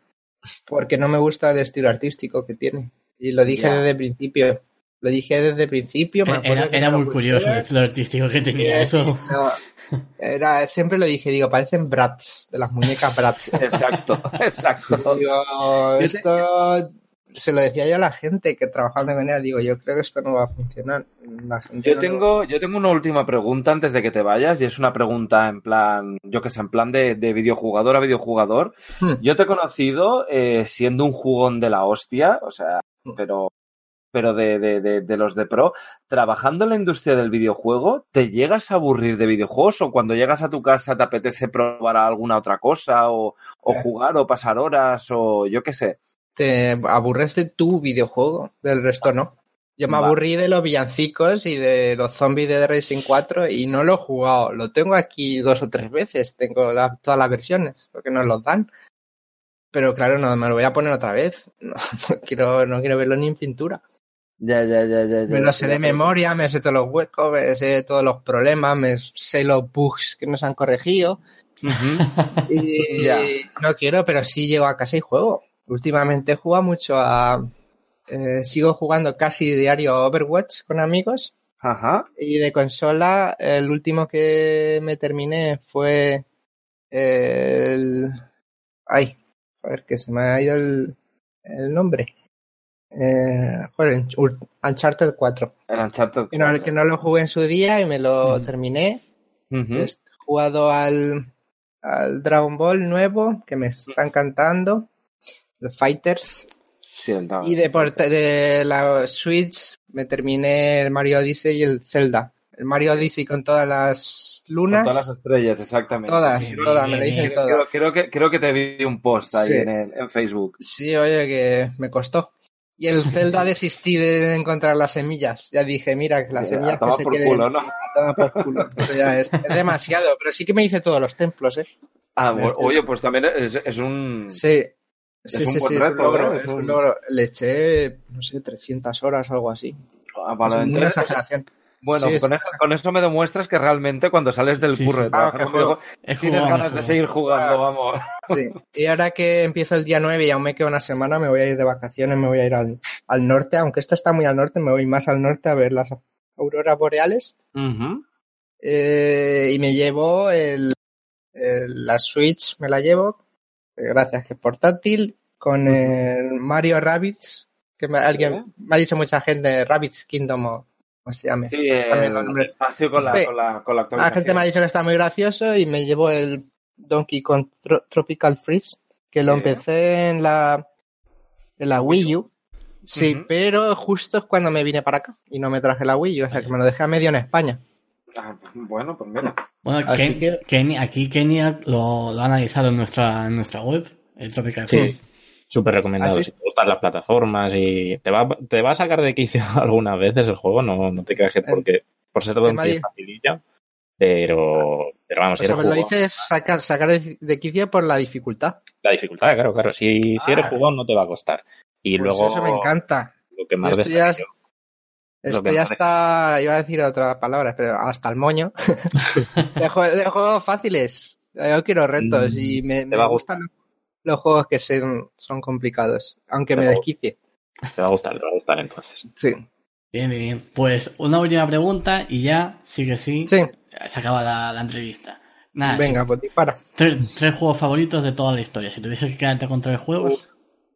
[SPEAKER 4] porque no me gusta el estilo artístico que tiene. Y lo dije desde el principio. Lo dije desde el principio. me acuerdo
[SPEAKER 1] Era, muy curioso el estilo artístico que tenía eso.
[SPEAKER 4] No, era, siempre lo dije, digo, parecen Bratz, de las muñecas Bratz.
[SPEAKER 2] Exacto, exacto.
[SPEAKER 4] Digo,
[SPEAKER 2] te-
[SPEAKER 4] esto se lo decía yo a la gente que trabajaba de manera, digo, yo creo que esto no va a funcionar. La gente
[SPEAKER 2] Yo
[SPEAKER 4] no-
[SPEAKER 2] tengo, yo tengo una última pregunta antes de que te vayas y es una pregunta en plan, yo que sé, en plan de, de videojugador a videojugador.
[SPEAKER 4] Hmm.
[SPEAKER 2] Yo te he conocido eh, siendo un jugón de la hostia, o sea,
[SPEAKER 4] Hmm.
[SPEAKER 2] pero, pero de, de, de, de los de pro. Trabajando en la industria del videojuego, ¿te llegas a aburrir de videojuegos o cuando llegas a tu casa te apetece probar alguna otra cosa o, o
[SPEAKER 4] Eh.
[SPEAKER 2] jugar o pasar horas o yo qué sé?
[SPEAKER 4] Te aburres de tu videojuego, del resto no. Yo me
[SPEAKER 2] Va.
[SPEAKER 4] aburrí de los villancicos y de los zombies de The Racing 4 y no lo he jugado. Lo tengo aquí dos o tres veces. Tengo la- todas las versiones, porque nos los dan. Pero claro, no me lo voy a poner otra vez. No, no quiero, no quiero verlo ni en pintura.
[SPEAKER 2] Ya, ya, ya, ya. ya,
[SPEAKER 4] Me lo sé de memoria, me sé todos los huecos, me sé todos los problemas, me sé los bugs que nos han corregido. Y
[SPEAKER 2] Ya.
[SPEAKER 4] no quiero, pero sí llego a casa y juego. Últimamente juego mucho a... eh, sigo jugando casi diario a Overwatch con amigos.
[SPEAKER 2] Ajá.
[SPEAKER 4] Y de consola, el último que me terminé fue el... Ay, joder, que se me ha ido el, el nombre. Eh, joder, Uncharted 4.
[SPEAKER 2] El Uncharted
[SPEAKER 4] Que no,
[SPEAKER 2] 4.
[SPEAKER 4] que no lo jugué en su día y me lo terminé. He jugado al, al Dragon Ball nuevo, que me está encantando. Los Fighters.
[SPEAKER 2] Sí, el Dragon.
[SPEAKER 4] Y de, de la Switch me terminé el Mario Odyssey y el Zelda. El Mario Odyssey con todas las
[SPEAKER 2] Con
[SPEAKER 4] lunas.
[SPEAKER 2] todas las estrellas, exactamente.
[SPEAKER 4] Todas,
[SPEAKER 2] Sí,
[SPEAKER 4] todas, me lo.
[SPEAKER 2] Creo,
[SPEAKER 4] todas.
[SPEAKER 2] creo- creo que, creo que te vi un post ahí
[SPEAKER 4] Sí.
[SPEAKER 2] en, el- en Facebook.
[SPEAKER 4] Sí, oye, que me costó. Y el Zelda desistí de encontrar las semillas. Ya dije, mira, que las
[SPEAKER 2] Sí,
[SPEAKER 4] semillas que se
[SPEAKER 2] por
[SPEAKER 4] queden.
[SPEAKER 2] culo, ¿no?
[SPEAKER 4] a tomar por culo. Eso ya es, es demasiado. Pero sí que me hice todos los templos, ¿eh?
[SPEAKER 2] Ah, oye, pues también es, es un...
[SPEAKER 4] Sí. Sí,
[SPEAKER 2] un
[SPEAKER 4] sí,
[SPEAKER 2] buen
[SPEAKER 4] sí, es
[SPEAKER 2] reto,
[SPEAKER 4] un logro,
[SPEAKER 2] ¿no?
[SPEAKER 4] es un logro. Le eché, no sé, 300 horas o algo así.
[SPEAKER 2] Ah, vale,
[SPEAKER 4] es una exageración.
[SPEAKER 2] Bueno,
[SPEAKER 4] Sí, es-
[SPEAKER 2] con, eso, con eso me demuestras que realmente cuando sales del
[SPEAKER 1] Sí,
[SPEAKER 2] curro
[SPEAKER 1] sí.
[SPEAKER 4] Ah,
[SPEAKER 2] tienes ganas de seguir jugando,
[SPEAKER 4] Ah.
[SPEAKER 2] vamos.
[SPEAKER 4] Sí. Y ahora que empiezo el día 9 y aún me queda una semana, me voy a ir de vacaciones, me voy a ir al, al norte, aunque esto está muy al norte, me voy más al norte a ver las auroras boreales. Eh, y me llevo el, el- la Switch, me la llevo, eh, gracias que es portátil, con el Mario Rabbids, que me, alguien, me ha dicho mucha gente, Rabbids Kingdom o como se llame.
[SPEAKER 2] Sí, eh,
[SPEAKER 4] También nombres.
[SPEAKER 2] ha sido con la,
[SPEAKER 4] Sí.
[SPEAKER 2] con la, con la
[SPEAKER 4] La gente me ha dicho que está muy gracioso y me llevo el Donkey Kong Tro- Tropical Freeze, que lo
[SPEAKER 2] Sí.
[SPEAKER 4] empecé en la, en la Wii U. Sí, pero justo es cuando me vine para acá y no me traje la Wii U, o sea que me lo dejé a medio en España.
[SPEAKER 2] Ah, bueno, pues mira.
[SPEAKER 1] Bueno,
[SPEAKER 4] Así
[SPEAKER 1] Ken-
[SPEAKER 4] que-
[SPEAKER 1] aquí Kenia lo, lo ha analizado en nuestra, en nuestra web, el Tropical
[SPEAKER 3] Sí, súper recomendado.
[SPEAKER 4] ¿Ah, sí?
[SPEAKER 3] Si te gustan las plataformas y te va, te va a sacar de quicio algunas veces el juego, no, no te creas que porque por ser todo un facililla, pero, pero vamos,
[SPEAKER 4] O
[SPEAKER 3] si
[SPEAKER 4] sea, me lo hice sacar, sacar de, de quicio por la dificultad.
[SPEAKER 3] la dificultad, claro, claro. Si, si eres
[SPEAKER 4] Ah.
[SPEAKER 3] jugón no te va a costar. Y
[SPEAKER 4] Pues
[SPEAKER 3] luego
[SPEAKER 4] eso me encanta.
[SPEAKER 3] lo que más yo-
[SPEAKER 4] Esto ya está, iba a decir otra palabra, pero hasta el moño. de, jue- de juegos fáciles. Yo quiero retos
[SPEAKER 3] Mm,
[SPEAKER 4] y me, me
[SPEAKER 3] va a
[SPEAKER 4] gustan los, los juegos que son, son complicados, aunque
[SPEAKER 3] Te
[SPEAKER 4] me desquicie.
[SPEAKER 3] te va a gustar, te va a gustar entonces.
[SPEAKER 4] Sí,
[SPEAKER 1] Bien, bien, bien. Pues una última pregunta y ya, sí que sí,
[SPEAKER 4] sí.
[SPEAKER 1] se acaba la, la entrevista. Nada,
[SPEAKER 4] Venga,
[SPEAKER 1] sí.
[SPEAKER 4] pues dispara.
[SPEAKER 1] tres, tres juegos favoritos de toda la historia. Si tuviese que quedarte con tres juegos,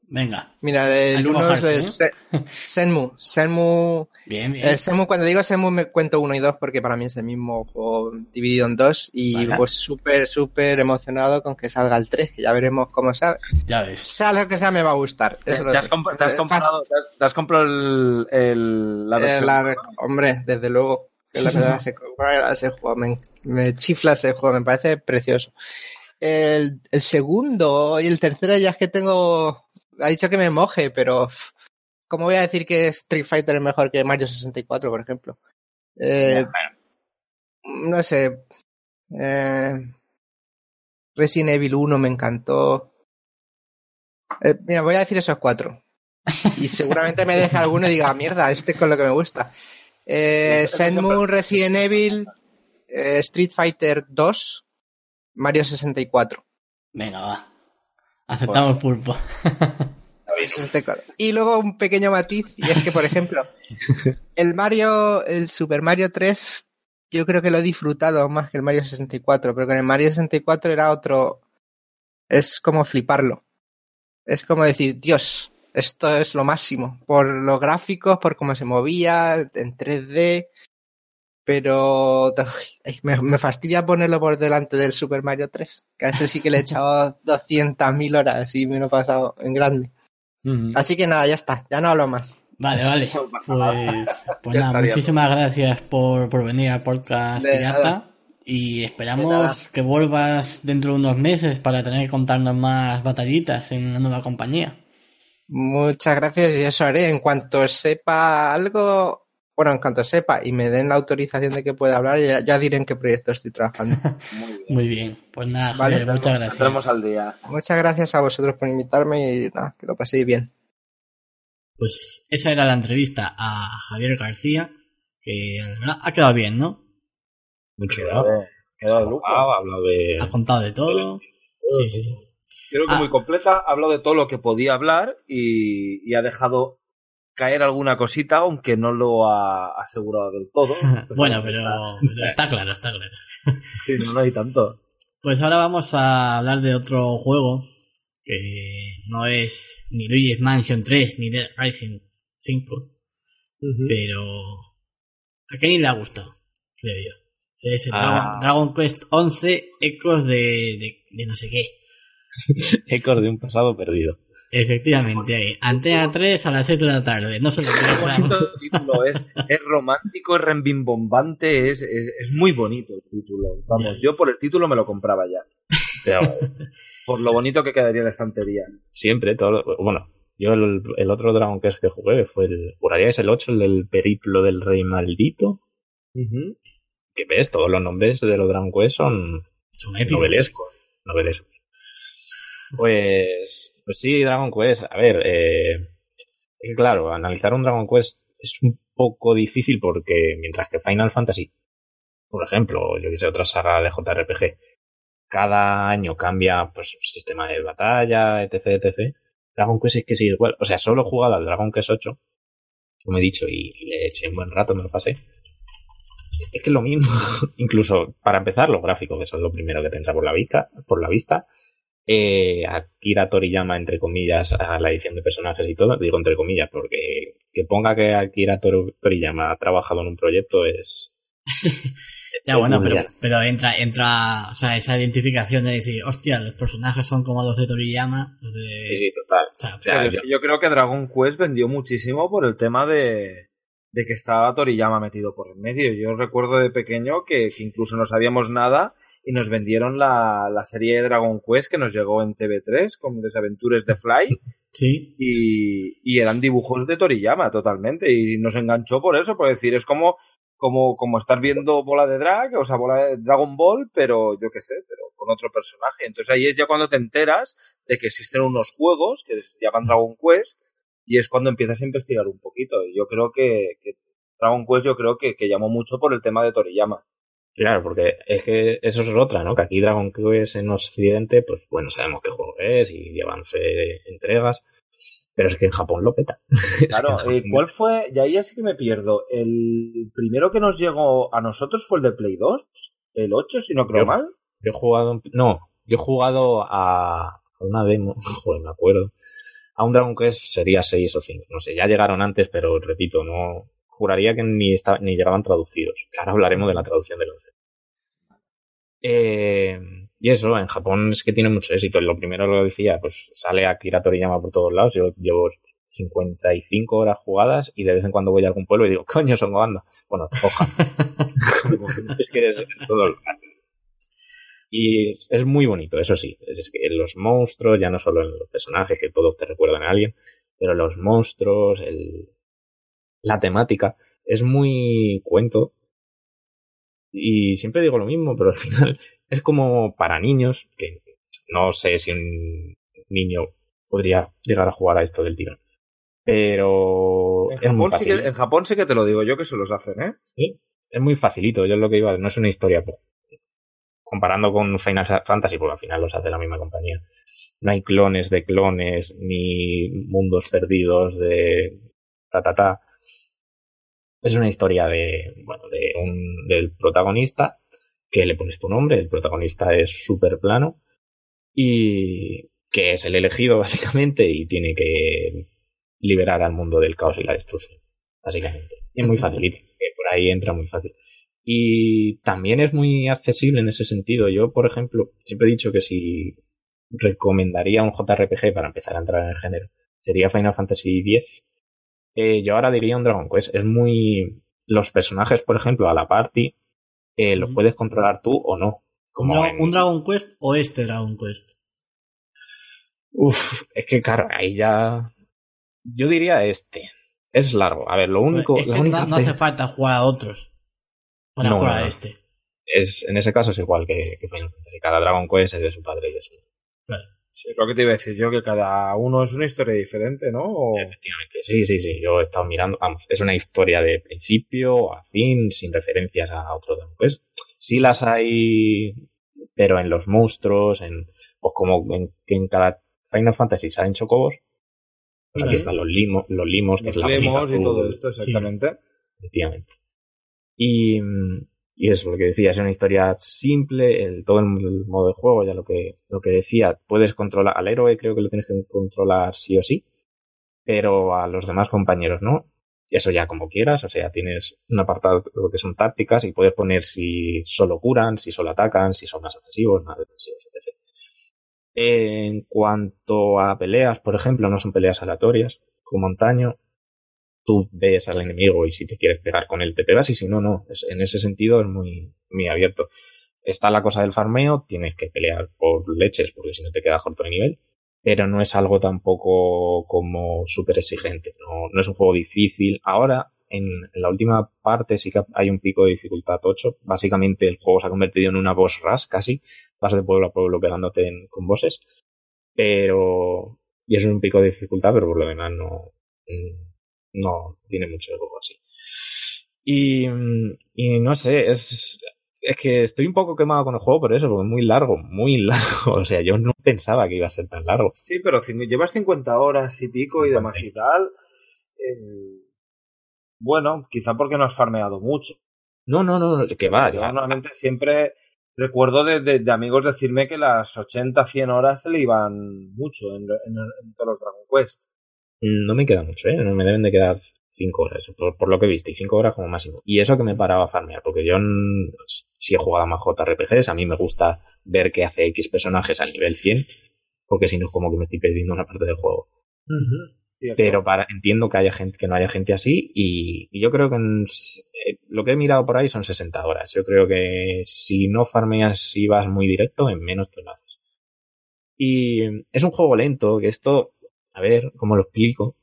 [SPEAKER 1] venga.
[SPEAKER 4] Mira, el uno
[SPEAKER 1] mojarse,
[SPEAKER 4] es Se- Senmu. Senmu.
[SPEAKER 1] Bien, bien.
[SPEAKER 4] El Senmu, cuando digo Senmu me cuento uno y dos porque para mí es el mismo juego dividido en dos y
[SPEAKER 1] Vale.
[SPEAKER 4] pues súper, súper emocionado con que salga el 3, que ya veremos cómo sabe.
[SPEAKER 1] Ya ves.
[SPEAKER 4] Sea lo que sea me va a gustar.
[SPEAKER 2] ¿Te, has,
[SPEAKER 4] sé.
[SPEAKER 2] comp- te has
[SPEAKER 4] Eh,
[SPEAKER 2] comprado, te has- te has comprado el, el- la
[SPEAKER 4] Eh,
[SPEAKER 2] versión?
[SPEAKER 4] la- hombre, desde luego. Que la verdad, ese, ese juego me, me chifla ese juego, me parece precioso. El, el segundo y el tercero ya es que tengo. Ha dicho que me moje, pero. ¿Cómo voy a decir que Street Fighter es mejor que Mario 64, por ejemplo? Eh, no sé. Eh, Resident Evil 1 me encantó. Eh, mira, voy a decir esos cuatro. Y seguramente me deje alguno y diga, mierda, este es con lo que me gusta. Eh, Shenmue, Resident Evil, eh, Street Fighter 2, Mario 64.
[SPEAKER 1] Venga, va. Aceptamos pulpo.
[SPEAKER 4] Y luego un pequeño matiz, y es que, por ejemplo, el Mario, el Super Mario 3, yo creo que lo he disfrutado más que el Mario 64, pero con el Mario 64 era otro. Es como fliparlo. Es como decir, Dios, esto es lo máximo. Por los gráficos, por cómo se movía, en 3D. Pero me, fastidia ponerlo por delante del Super Mario 3. Que a ese sí que le he echado 200.000 horas y me lo he pasado en grande. Así que nada, ya está, ya no hablo más.
[SPEAKER 1] Vale, vale. Pues, pues nada, muchísimas gracias por, por venir al podcast Pirata. Y esperamos que vuelvas dentro de unos meses para tener que contarnos más batallitas en una nueva compañía.
[SPEAKER 4] Muchas gracias y eso haré. En cuanto sepa algo, bueno, en cuanto sepa y me den la autorización de que pueda hablar, ya, diré en qué proyecto estoy trabajando.
[SPEAKER 1] Muy bien. Pues nada, muchas gracias.
[SPEAKER 2] al día.
[SPEAKER 4] Muchas gracias a vosotros por invitarme y nada, que lo paséis bien.
[SPEAKER 1] Pues esa era la entrevista a Javier García, que ha quedado bien, ¿no?
[SPEAKER 3] Mucho quedado de lujo. Ha hablado de...
[SPEAKER 1] Ha contado de todo. Sí, sí.
[SPEAKER 2] Creo que ah. muy completa, ha hablado de todo lo que podía hablar y, ha dejado caer alguna cosita, aunque no lo ha asegurado del todo.
[SPEAKER 1] bueno, pero está... claro, está claro.
[SPEAKER 2] sí, no, no hay tanto.
[SPEAKER 1] Pues ahora vamos a hablar de otro juego que no es ni Luigi's Mansion 3 ni Dead Rising 5, pero a Kenny le ha gustado, creo yo. Es el ah. Dragon, Quest 11 Ecos de, de, no sé qué.
[SPEAKER 3] Ecos de un pasado perdido.
[SPEAKER 1] Efectivamente, Antena 3 a las 6 de la tarde. No se lo
[SPEAKER 2] el título, es, es romántico, es rembimbombante, es, es, es, muy bonito el título. Vamos, yo por el título me lo compraba ya. por lo bonito que quedaría la estantería.
[SPEAKER 3] Siempre, todo. Bueno, yo el, otro Dragon Quest que jugué fue el. Juraría es el 8, el del periplo del rey maldito. Que ves, todos los nombres de los Dragon Quest son.
[SPEAKER 1] Son
[SPEAKER 3] novelescos. Novelescos. Pues. Pues sí, Dragon Quest. A ver, eh, claro, analizar un Dragon Quest es un poco difícil porque mientras que Final Fantasy, por ejemplo, yo que sé, otra saga de JRPG, cada año cambia pues sistema de batalla, etc, etc. Dragon Quest es que sigue igual. O sea, solo he jugado al Dragon Quest 8, como he dicho, y le eché un buen rato, me lo pasé. Es que es lo mismo. Incluso, para empezar, los gráficos, que son lo primero que te entra por la vista. Por la vista. Eh, Akira Toriyama, entre comillas, a la edición de personajes y todo, digo entre comillas, porque que ponga que Akira Toriyama ha trabajado en un proyecto es,
[SPEAKER 1] ya, bueno, pero, pero entra, entra, o sea, esa identificación de decir, hostia, los personajes son como los de Toriyama.
[SPEAKER 3] Sí, total.
[SPEAKER 2] yo... creo que Dragon Quest vendió muchísimo por el tema de, de que estaba Toriyama metido por el medio. Yo recuerdo de pequeño que, incluso no sabíamos nada y nos vendieron la, la, serie de Dragon Quest que nos llegó en TV3 con Desaventures de Fly.
[SPEAKER 1] Sí.
[SPEAKER 2] Y, y, eran dibujos de Toriyama totalmente. Y nos enganchó por eso, por decir, es como como, como estar viendo bola de drag, o sea, bola de Dragon Ball, pero yo qué sé, pero con otro personaje. Entonces ahí es ya cuando te enteras de que existen unos juegos que se llaman Dragon Quest y es cuando empiezas a investigar un poquito. Y yo creo que, Dragon Quest yo creo que, que llamó mucho por el tema de Toriyama.
[SPEAKER 3] Claro, porque es que eso es otra, ¿no? Que aquí Dragon Quest en Occidente, pues bueno, sabemos qué juego es y llevan entregas pero es que en Japón lo peta.
[SPEAKER 2] Claro, ¿cuál fue? Y ahí ya sí que me pierdo. ¿El primero que nos llegó a nosotros fue el de Play 2? ¿El 8, si no creo mal?
[SPEAKER 3] Yo he jugado. No, yo he jugado a una demo, joder, me acuerdo. A un Dragon Quest sería 6 o 5. No sé, ya llegaron antes, pero repito, no. Juraría que ni, ni llegaban traducidos. Ahora hablaremos de la traducción del 11. Eh y eso, en Japón es que tiene mucho éxito. Lo primero lo decía, pues sale Akira Toriyama por todos lados. Yo llevo 55 horas jugadas y de vez en cuando voy a algún pueblo y digo, coño, son Goanda. Bueno, hoja. es que eres todo Y es muy bonito, eso sí. Es que los monstruos, ya no solo en los personajes, que todos te recuerdan a alguien, pero los monstruos, el... la temática, es muy cuento Y siempre digo lo mismo, pero al final es como para niños, que no sé si un niño podría llegar a jugar a esto del tirón. Pero
[SPEAKER 2] en Japón, sí que, en Japón sí que te lo digo yo que se los hacen, ¿eh?
[SPEAKER 3] Sí, es muy facilito, yo es lo que iba, no es una historia comparando con Final Fantasy, porque al final los hace la misma compañía. No hay clones de clones, ni mundos perdidos de ta ta ta. Es una historia de, bueno, de un, del protagonista que le pones tu nombre, el protagonista es súper plano y que es el elegido básicamente y tiene que liberar al mundo del caos y la destrucción, básicamente. Es muy facilito, por ahí entra muy fácil. Y también es muy accesible en ese sentido. Yo, por ejemplo, siempre he dicho que si recomendaría un JRPG para empezar a entrar en el género, sería Final Fantasy X. Eh, yo ahora diría un Dragon Quest. Es muy... Los personajes, por ejemplo, a la party, eh, los puedes controlar tú o no.
[SPEAKER 1] ¿Un, Dragon Quest o este Dragon Quest?
[SPEAKER 3] Uf, es que claro, ahí ya yo diría este. Es largo. A ver, lo único.
[SPEAKER 1] Es que no, hace falta jugar a otros para jugar a este.
[SPEAKER 3] Es, en ese caso es igual que, que Final Fantasy. Cada Dragon Quest es de su padre y de su.
[SPEAKER 2] Claro. Sí, lo que te iba a decir yo, que cada uno es una historia diferente, ¿no?
[SPEAKER 3] Efectivamente, sí, sí, sí. Yo he estado mirando, vamos, es una historia de principio a fin, sin referencias a otro Dragon Quest. Sí las hay, pero en los monstruos, en, pues como en, en cada Final Fantasy salen chocobos, Aquí están los limos, los limos,
[SPEAKER 2] que es la limos y todo esto, exactamente.
[SPEAKER 3] efectivamente. Y, y eso, lo que decía, es una historia simple, el, todo el, modo de juego, ya lo que, lo que decía, puedes controlar, al héroe creo que lo tienes que controlar sí o sí, pero a los demás compañeros no. Eso ya como quieras, o sea, tienes un apartado lo que son tácticas y puedes poner si solo curan, si solo atacan, si son más ofensivos, más defensivos, etc. En cuanto a peleas, por ejemplo, no son peleas aleatorias, como antaño. Tú ves al enemigo y si te quieres pegar con él te pegas y si no, no. en ese sentido es muy, muy abierto. Está la cosa del farmeo, tienes que pelear por leches porque si no te quedas corto de nivel, pero no es algo tampoco como súper exigente. No, no es un juego difícil. Ahora, en, la última parte sí que hay un pico de dificultad 8. Básicamente el juego se ha convertido en una boss rush casi, vas de pueblo a pueblo pegándote con bosses. Pero. Y eso es un pico de dificultad, pero por lo demás no. No tiene mucho de juego así. Y, y no sé, es, es que estoy un poco quemado con el juego por eso, porque es muy largo, muy largo. O sea, yo no pensaba que iba a ser tan largo.
[SPEAKER 2] Sí, pero si llevas 50 horas y pico y demás y tal. Eh, bueno, quizá porque no has farmeado mucho.
[SPEAKER 3] No, no, no, que va.
[SPEAKER 2] Yo normalmente siempre recuerdo de, amigos decirme que las 80, 100 horas se le iban mucho en, todos los Dragon Quest.
[SPEAKER 3] No me queda mucho, ¿eh? No me deben de quedar 5 horas, por, lo que viste, y 5 horas como máximo. Y eso que me paraba a farmear, porque yo si he jugado a más JRPGs, a mí me gusta ver que hace X personajes a nivel 100, porque si no es como que me estoy perdiendo una parte del juego. Pero para, entiendo que haya gente, que no haya gente así, y, yo creo que eh, lo que he mirado por ahí son 60 horas. Yo creo que si no farmeas y vas muy directo, en menos te lo haces. Y es un juego lento, que esto, a ver, ¿cómo lo explico?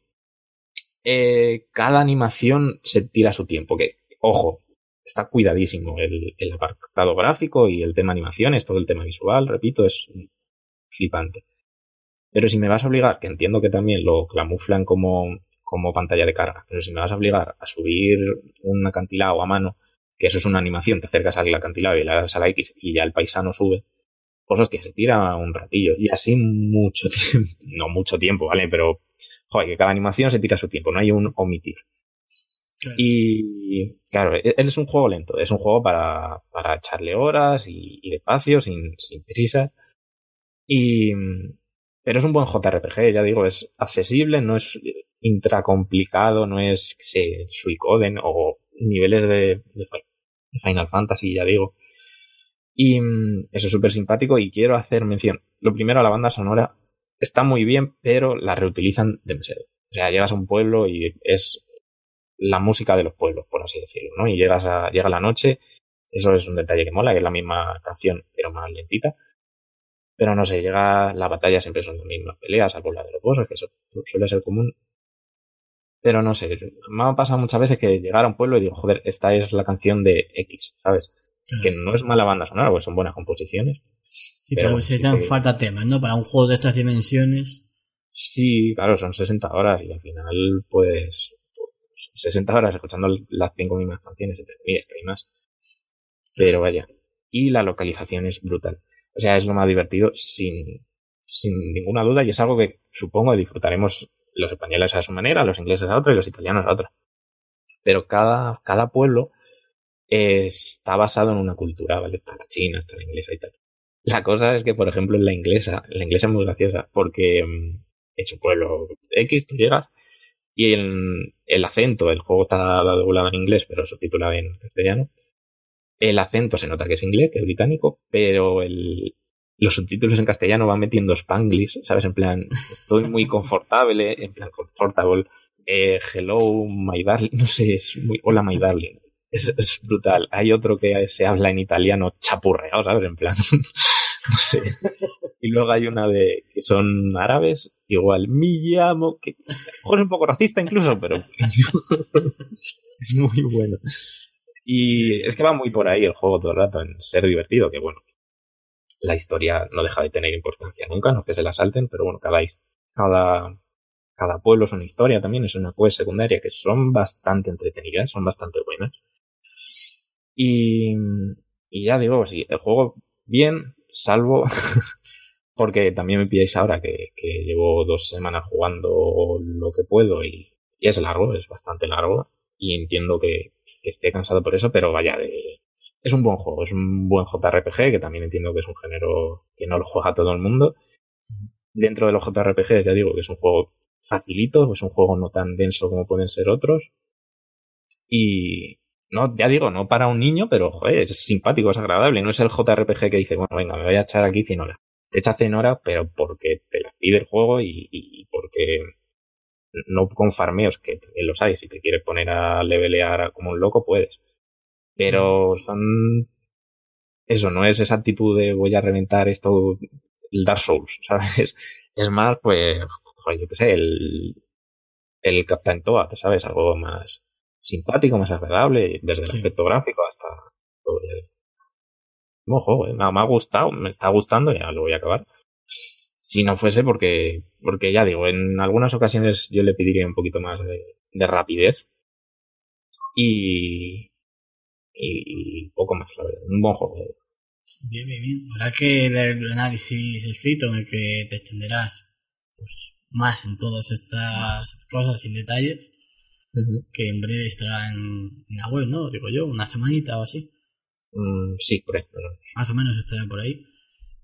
[SPEAKER 3] Eh, cada animación se tira su tiempo, que, ojo, está cuidadísimo el, apartado gráfico y el tema animaciones, todo el tema visual, repito, es flipante. Pero si me vas a obligar, que entiendo que también lo clamuflan como, como pantalla de carga, pero si me vas a obligar a subir un acantilado a mano, que eso es una animación, te acercas al acantilado y le das a la X y ya el paisano sube, pues hostia, se tira un ratillo. Y así mucho tiempo, no mucho tiempo, ¿vale? Pero, joder, que cada animación se tira su tiempo, no hay un omitir. Y claro, él e, es un juego lento, es un juego para, para echarle horas y, y despacio, sin, sin prisa. Y, pero es un buen JRPG, ya digo, es accesible, no es intracomplicado, no es, que sé, Suicoden o niveles de, de, Final Fantasy, ya digo. Y mm, eso es súper simpático y quiero hacer mención. Lo primero, la banda sonora está muy bien, pero la reutilizan demasiado. O sea, llegas a un pueblo y es la música de los pueblos, por así decirlo, ¿no? Y llegas a, llega la noche, eso es un detalle que mola, que es la misma canción, pero más lentita pero no sé, llega la batalla siempre son las mismas peleas, al la de los bosses, que eso suele ser común. Pero no sé, me ha pasado muchas veces que llegar a un pueblo y digo, joder, esta es la canción de X, ¿sabes? Que no es mala banda sonora, pues son buenas composiciones.
[SPEAKER 1] Sí, pero, se dan falta temas, ¿no? Para un juego de estas dimensiones.
[SPEAKER 3] Sí, claro, son 60 horas y al final, pues, 60 horas escuchando las cinco mismas canciones, entre comillas, que hay más. Pero vaya. Y la localización es brutal. O sea, es lo más divertido sin, sin ninguna duda y es algo que supongo disfrutaremos los españoles a su manera, los ingleses a otra y los italianos a otra. Pero cada, cada pueblo está basado en una cultura, ¿vale? Está la china, está la inglesa y tal. La cosa es que, por ejemplo, en la inglesa, la inglesa es muy graciosa porque mm, es un pueblo X, tú llegas y el, el acento, el juego está doblado en inglés, pero subtitulado en castellano. El acento se nota que es inglés, que es británico, pero el, los subtítulos en castellano van metiendo spanglish, ¿sabes? En plan, estoy muy confortable, en plan, comfortable, eh, hello, my darling, no sé, es muy, hola, my darling. Es, es, brutal. Hay otro que se habla en italiano chapurreado, ¿sabes? En plan, no sé. Y luego hay una de que son árabes, igual, mi llamo, que es un poco racista incluso, pero es muy bueno. Y es que va muy por ahí el juego todo el rato, en ser divertido, que bueno, la historia no deja de tener importancia nunca, no que se la salten, pero bueno, cada, cada, cada pueblo es una historia también, es una quest secundaria que son bastante entretenidas, son bastante buenas. Y, y ya digo, sí, el juego bien, salvo porque también me pilláis ahora que, llevo dos semanas jugando lo que puedo y, y, es largo, es bastante largo y entiendo que, esté cansado por eso, pero vaya, de, es un buen juego, es un buen JRPG que también entiendo que es un género que no lo juega todo el mundo. Dentro de los JRPG ya digo que es un juego facilito, es un juego no tan denso como pueden ser otros. Y, no, ya digo, no para un niño, pero joder, es simpático, es agradable. No es el JRPG que dice, bueno, venga, me voy a echar aquí 100 horas. Te echa 100 horas, pero porque te la pide el juego y, y porque no con farmeos, que también los hay. Si te quieres poner a levelear como un loco, puedes. Pero son. Eso, no es esa actitud de voy a reventar esto, el Dark Souls, ¿sabes? Es más, pues, joder, yo qué sé, el. El Captain Toad, ¿sabes? Algo más simpático, más agradable, desde el aspecto gráfico hasta todo el... juego, ¿eh? me ha gustado, me está gustando, ya lo voy a acabar. Si no fuese porque, porque ya digo, en algunas ocasiones yo le pediría un poquito más de, de rapidez y, y, poco más, la verdad. Un buen juego. ¿eh?
[SPEAKER 1] Bien, bien, bien. Habrá que leer el análisis escrito en el que te extenderás pues, más en todas estas cosas y detalles que en breve estará en, la web, ¿no? Digo yo, una semanita o así.
[SPEAKER 3] Mm, sí, por ahí.
[SPEAKER 1] Más o menos estará por ahí.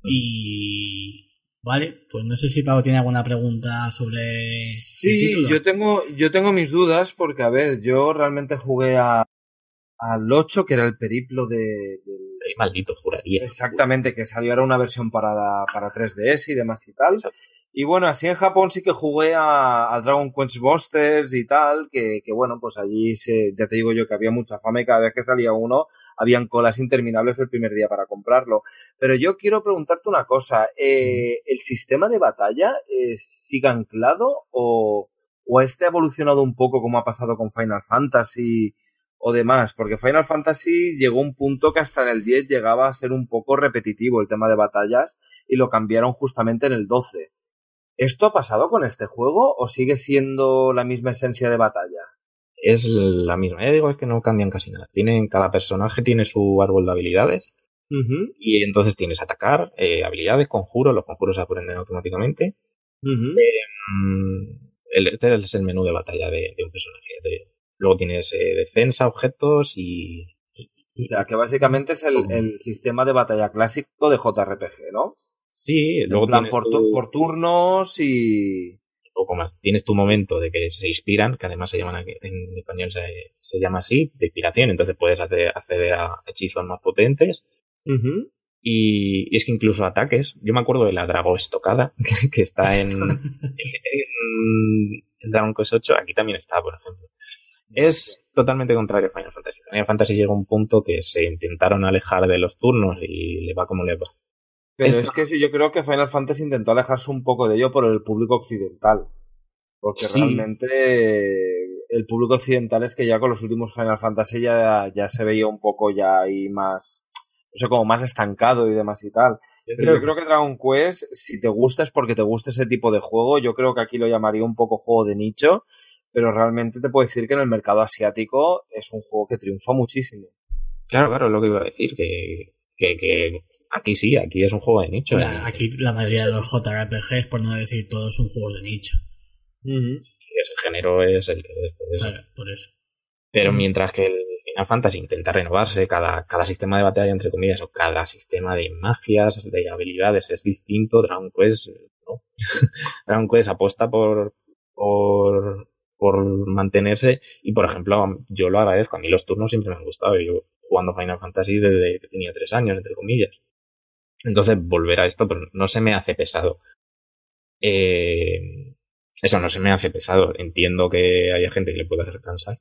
[SPEAKER 1] Y vale, pues no sé si Pablo tiene alguna pregunta sobre.
[SPEAKER 2] Sí, yo tengo, yo tengo mis dudas porque, a ver, yo realmente jugué a, al 8, que era el periplo de, del...
[SPEAKER 3] maldito, juraría.
[SPEAKER 2] Exactamente, que salió ahora una versión para, para 3DS y demás y tal. Y bueno, así en Japón sí que jugué a, a Dragon Quest Busters y tal, que, que, bueno, pues allí se, ya te digo yo que había mucha fama y cada vez que salía uno habían colas interminables el primer día para comprarlo. Pero yo quiero preguntarte una cosa, eh, ¿el sistema de batalla eh, sigue anclado o, o este ha evolucionado un poco como ha pasado con Final Fantasy o demás? Porque Final Fantasy llegó a un punto que hasta en el 10 llegaba a ser un poco repetitivo el tema de batallas y lo cambiaron justamente en el 12. ¿Esto ha pasado con este juego o sigue siendo la misma esencia de batalla?
[SPEAKER 3] Es la misma. Ya digo, es que no cambian casi nada. Tienen, cada personaje tiene su árbol de habilidades. Y entonces tienes atacar, eh, habilidades, conjuros. Los conjuros se aprenden automáticamente. eh, el, este es el menú de batalla de, de un personaje. De, luego tienes eh, defensa, objetos y,
[SPEAKER 2] y, O sea, que básicamente es el, el, sistema de batalla clásico de JRPG, ¿no?
[SPEAKER 3] Sí, luego
[SPEAKER 2] en plan, por, tu, por, turnos y...
[SPEAKER 3] Poco más. Tienes tu momento de que se inspiran, que además se llaman en español se, se llama así, de inspiración, entonces puedes hacer, acceder a hechizos más potentes.
[SPEAKER 2] Uh -huh.
[SPEAKER 3] y, y, es que incluso ataques, yo me acuerdo de la Drago Estocada, que, que está en, en, en Dragon Quest 8, aquí también está, por ejemplo. Es totalmente contrario a Final Fantasy. Final Fantasy llega a un punto que se intentaron alejar de los turnos y le va como le va.
[SPEAKER 2] Pero Esto... es que yo creo que Final Fantasy intentó alejarse un poco de ello por el público occidental. Porque sí. realmente el público occidental es que ya con los últimos Final Fantasy ya, ya se veía un poco ya ahí más no sé, como más estancado y demás y tal.
[SPEAKER 3] Yo
[SPEAKER 2] Pero yo creo que Dragon Quest, si te gusta es porque te gusta ese tipo de juego. Yo creo que aquí lo llamaría un poco juego de nicho, pero realmente te puedo decir que en el mercado asiático es un juego que triunfa muchísimo.
[SPEAKER 3] Claro, claro, es lo que iba a decir, que, que, que aquí sí, aquí es un juego de nicho.
[SPEAKER 1] Bueno, aquí la mayoría de los JRPGs, por no decir todos, son juegos de nicho.
[SPEAKER 3] Y ese género es el que es. por eso.
[SPEAKER 1] Claro, por eso.
[SPEAKER 3] Pero mientras que el Final Fantasy intenta renovarse, cada, cada sistema de batalla, entre comillas, o cada sistema de magias, de habilidades es distinto, Dragon Quest no. Dragon Quest apuesta por, por, por mantenerse y, por ejemplo, yo lo agradezco. A mí los turnos siempre me han gustado. Yo jugando Final Fantasy desde que tenía tres años, entre comillas. Entonces, volver a esto pero no se me hace pesado. Eh, eso no se me hace pesado. Entiendo que haya gente que le pueda hacer cansar.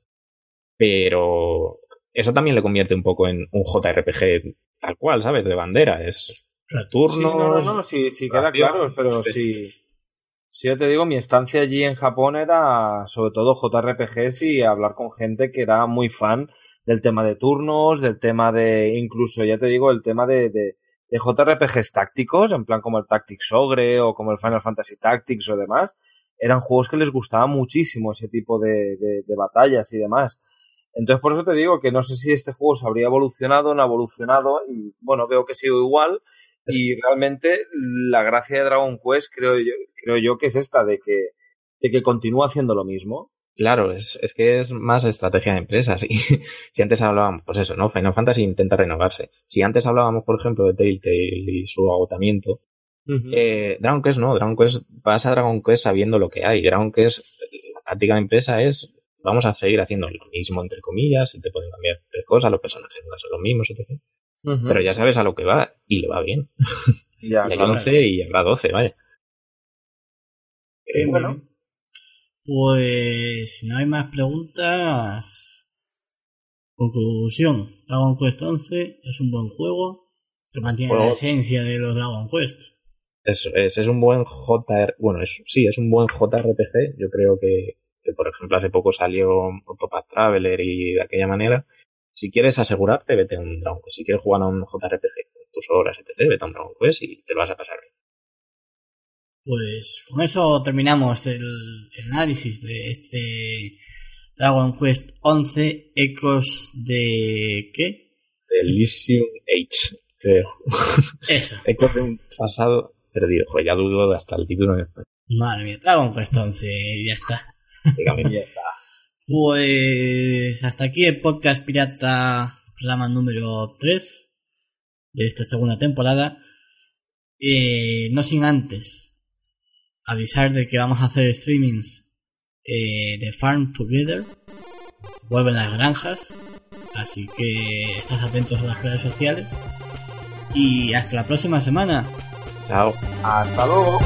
[SPEAKER 3] Pero eso también le convierte un poco en un JRPG tal cual, ¿sabes? De bandera. Es turnos.
[SPEAKER 2] Sí, no, no, no, sí, sí queda claro, pero
[SPEAKER 3] sí.
[SPEAKER 2] sí. Sí, yo te digo, mi estancia allí en Japón era sobre todo JRPGs y hablar con gente que era muy fan del tema de turnos, del tema de, incluso, ya te digo, el tema de, de, de JRPGs tácticos, en plan como el Tactics Ogre o como el Final Fantasy Tactics o demás. Eran juegos que les gustaba muchísimo ese tipo de, de, de batallas y demás. Entonces, por eso te digo que no sé si este juego se habría evolucionado o no ha evolucionado y, bueno, veo que sigo igual y realmente la gracia de Dragon Quest creo yo, creo yo que es esta, de que, de que continúa haciendo lo mismo.
[SPEAKER 3] Claro, es, es que es más estrategia de empresas. Y si antes hablábamos, pues eso, ¿no? Final Fantasy intenta renovarse. Si antes hablábamos, por ejemplo, de Telltale y su agotamiento, eh, Dragon Quest no, Dragon Quest vas a Dragon Quest sabiendo lo que hay. Dragon Quest, la táctica de empresa es vamos a seguir haciendo lo mismo, entre comillas, y te pueden cambiar de cosas, los personajes no son los mismos, etc. Pero ya sabes a lo que va y le va bien.
[SPEAKER 2] Ya,
[SPEAKER 3] y hay
[SPEAKER 2] claro.
[SPEAKER 3] 11 y habrá 12, vaya.
[SPEAKER 1] Eh,
[SPEAKER 2] bueno.
[SPEAKER 1] Pues si no hay más preguntas, conclusión, Dragon Quest 11 es un buen juego que mantiene la esencia de los Dragon Quest.
[SPEAKER 3] Es, es, es un buen JR, bueno, es, sí, es un buen JRPG. Yo creo que, que, por ejemplo, hace poco salió Octopath Traveler y de aquella manera. Si quieres asegurarte, vete a un Dragon Quest. Si quieres jugar a un JRPG con tus horas, etc., vete a un Dragon Quest y te lo vas a pasar bien.
[SPEAKER 1] Pues con eso terminamos el, el análisis de este Dragon Quest 11 Ecos de... ¿qué?
[SPEAKER 3] Elysium Age, creo.
[SPEAKER 1] Eso.
[SPEAKER 3] Ecos de un pasado perdido. Joder, ya dudo de hasta el título en español.
[SPEAKER 1] Madre mía, Dragon Quest 11, ya está.
[SPEAKER 3] Dígame.
[SPEAKER 2] Ya está.
[SPEAKER 1] Pues hasta aquí el podcast pirata, programa número 3 de esta segunda temporada. Eh, no sin antes avisar de que vamos a hacer streamings eh, de Farm Together. Vuelven las granjas, así que estás atentos a las redes sociales. Y hasta la próxima semana.
[SPEAKER 3] Chao.
[SPEAKER 2] Hasta luego.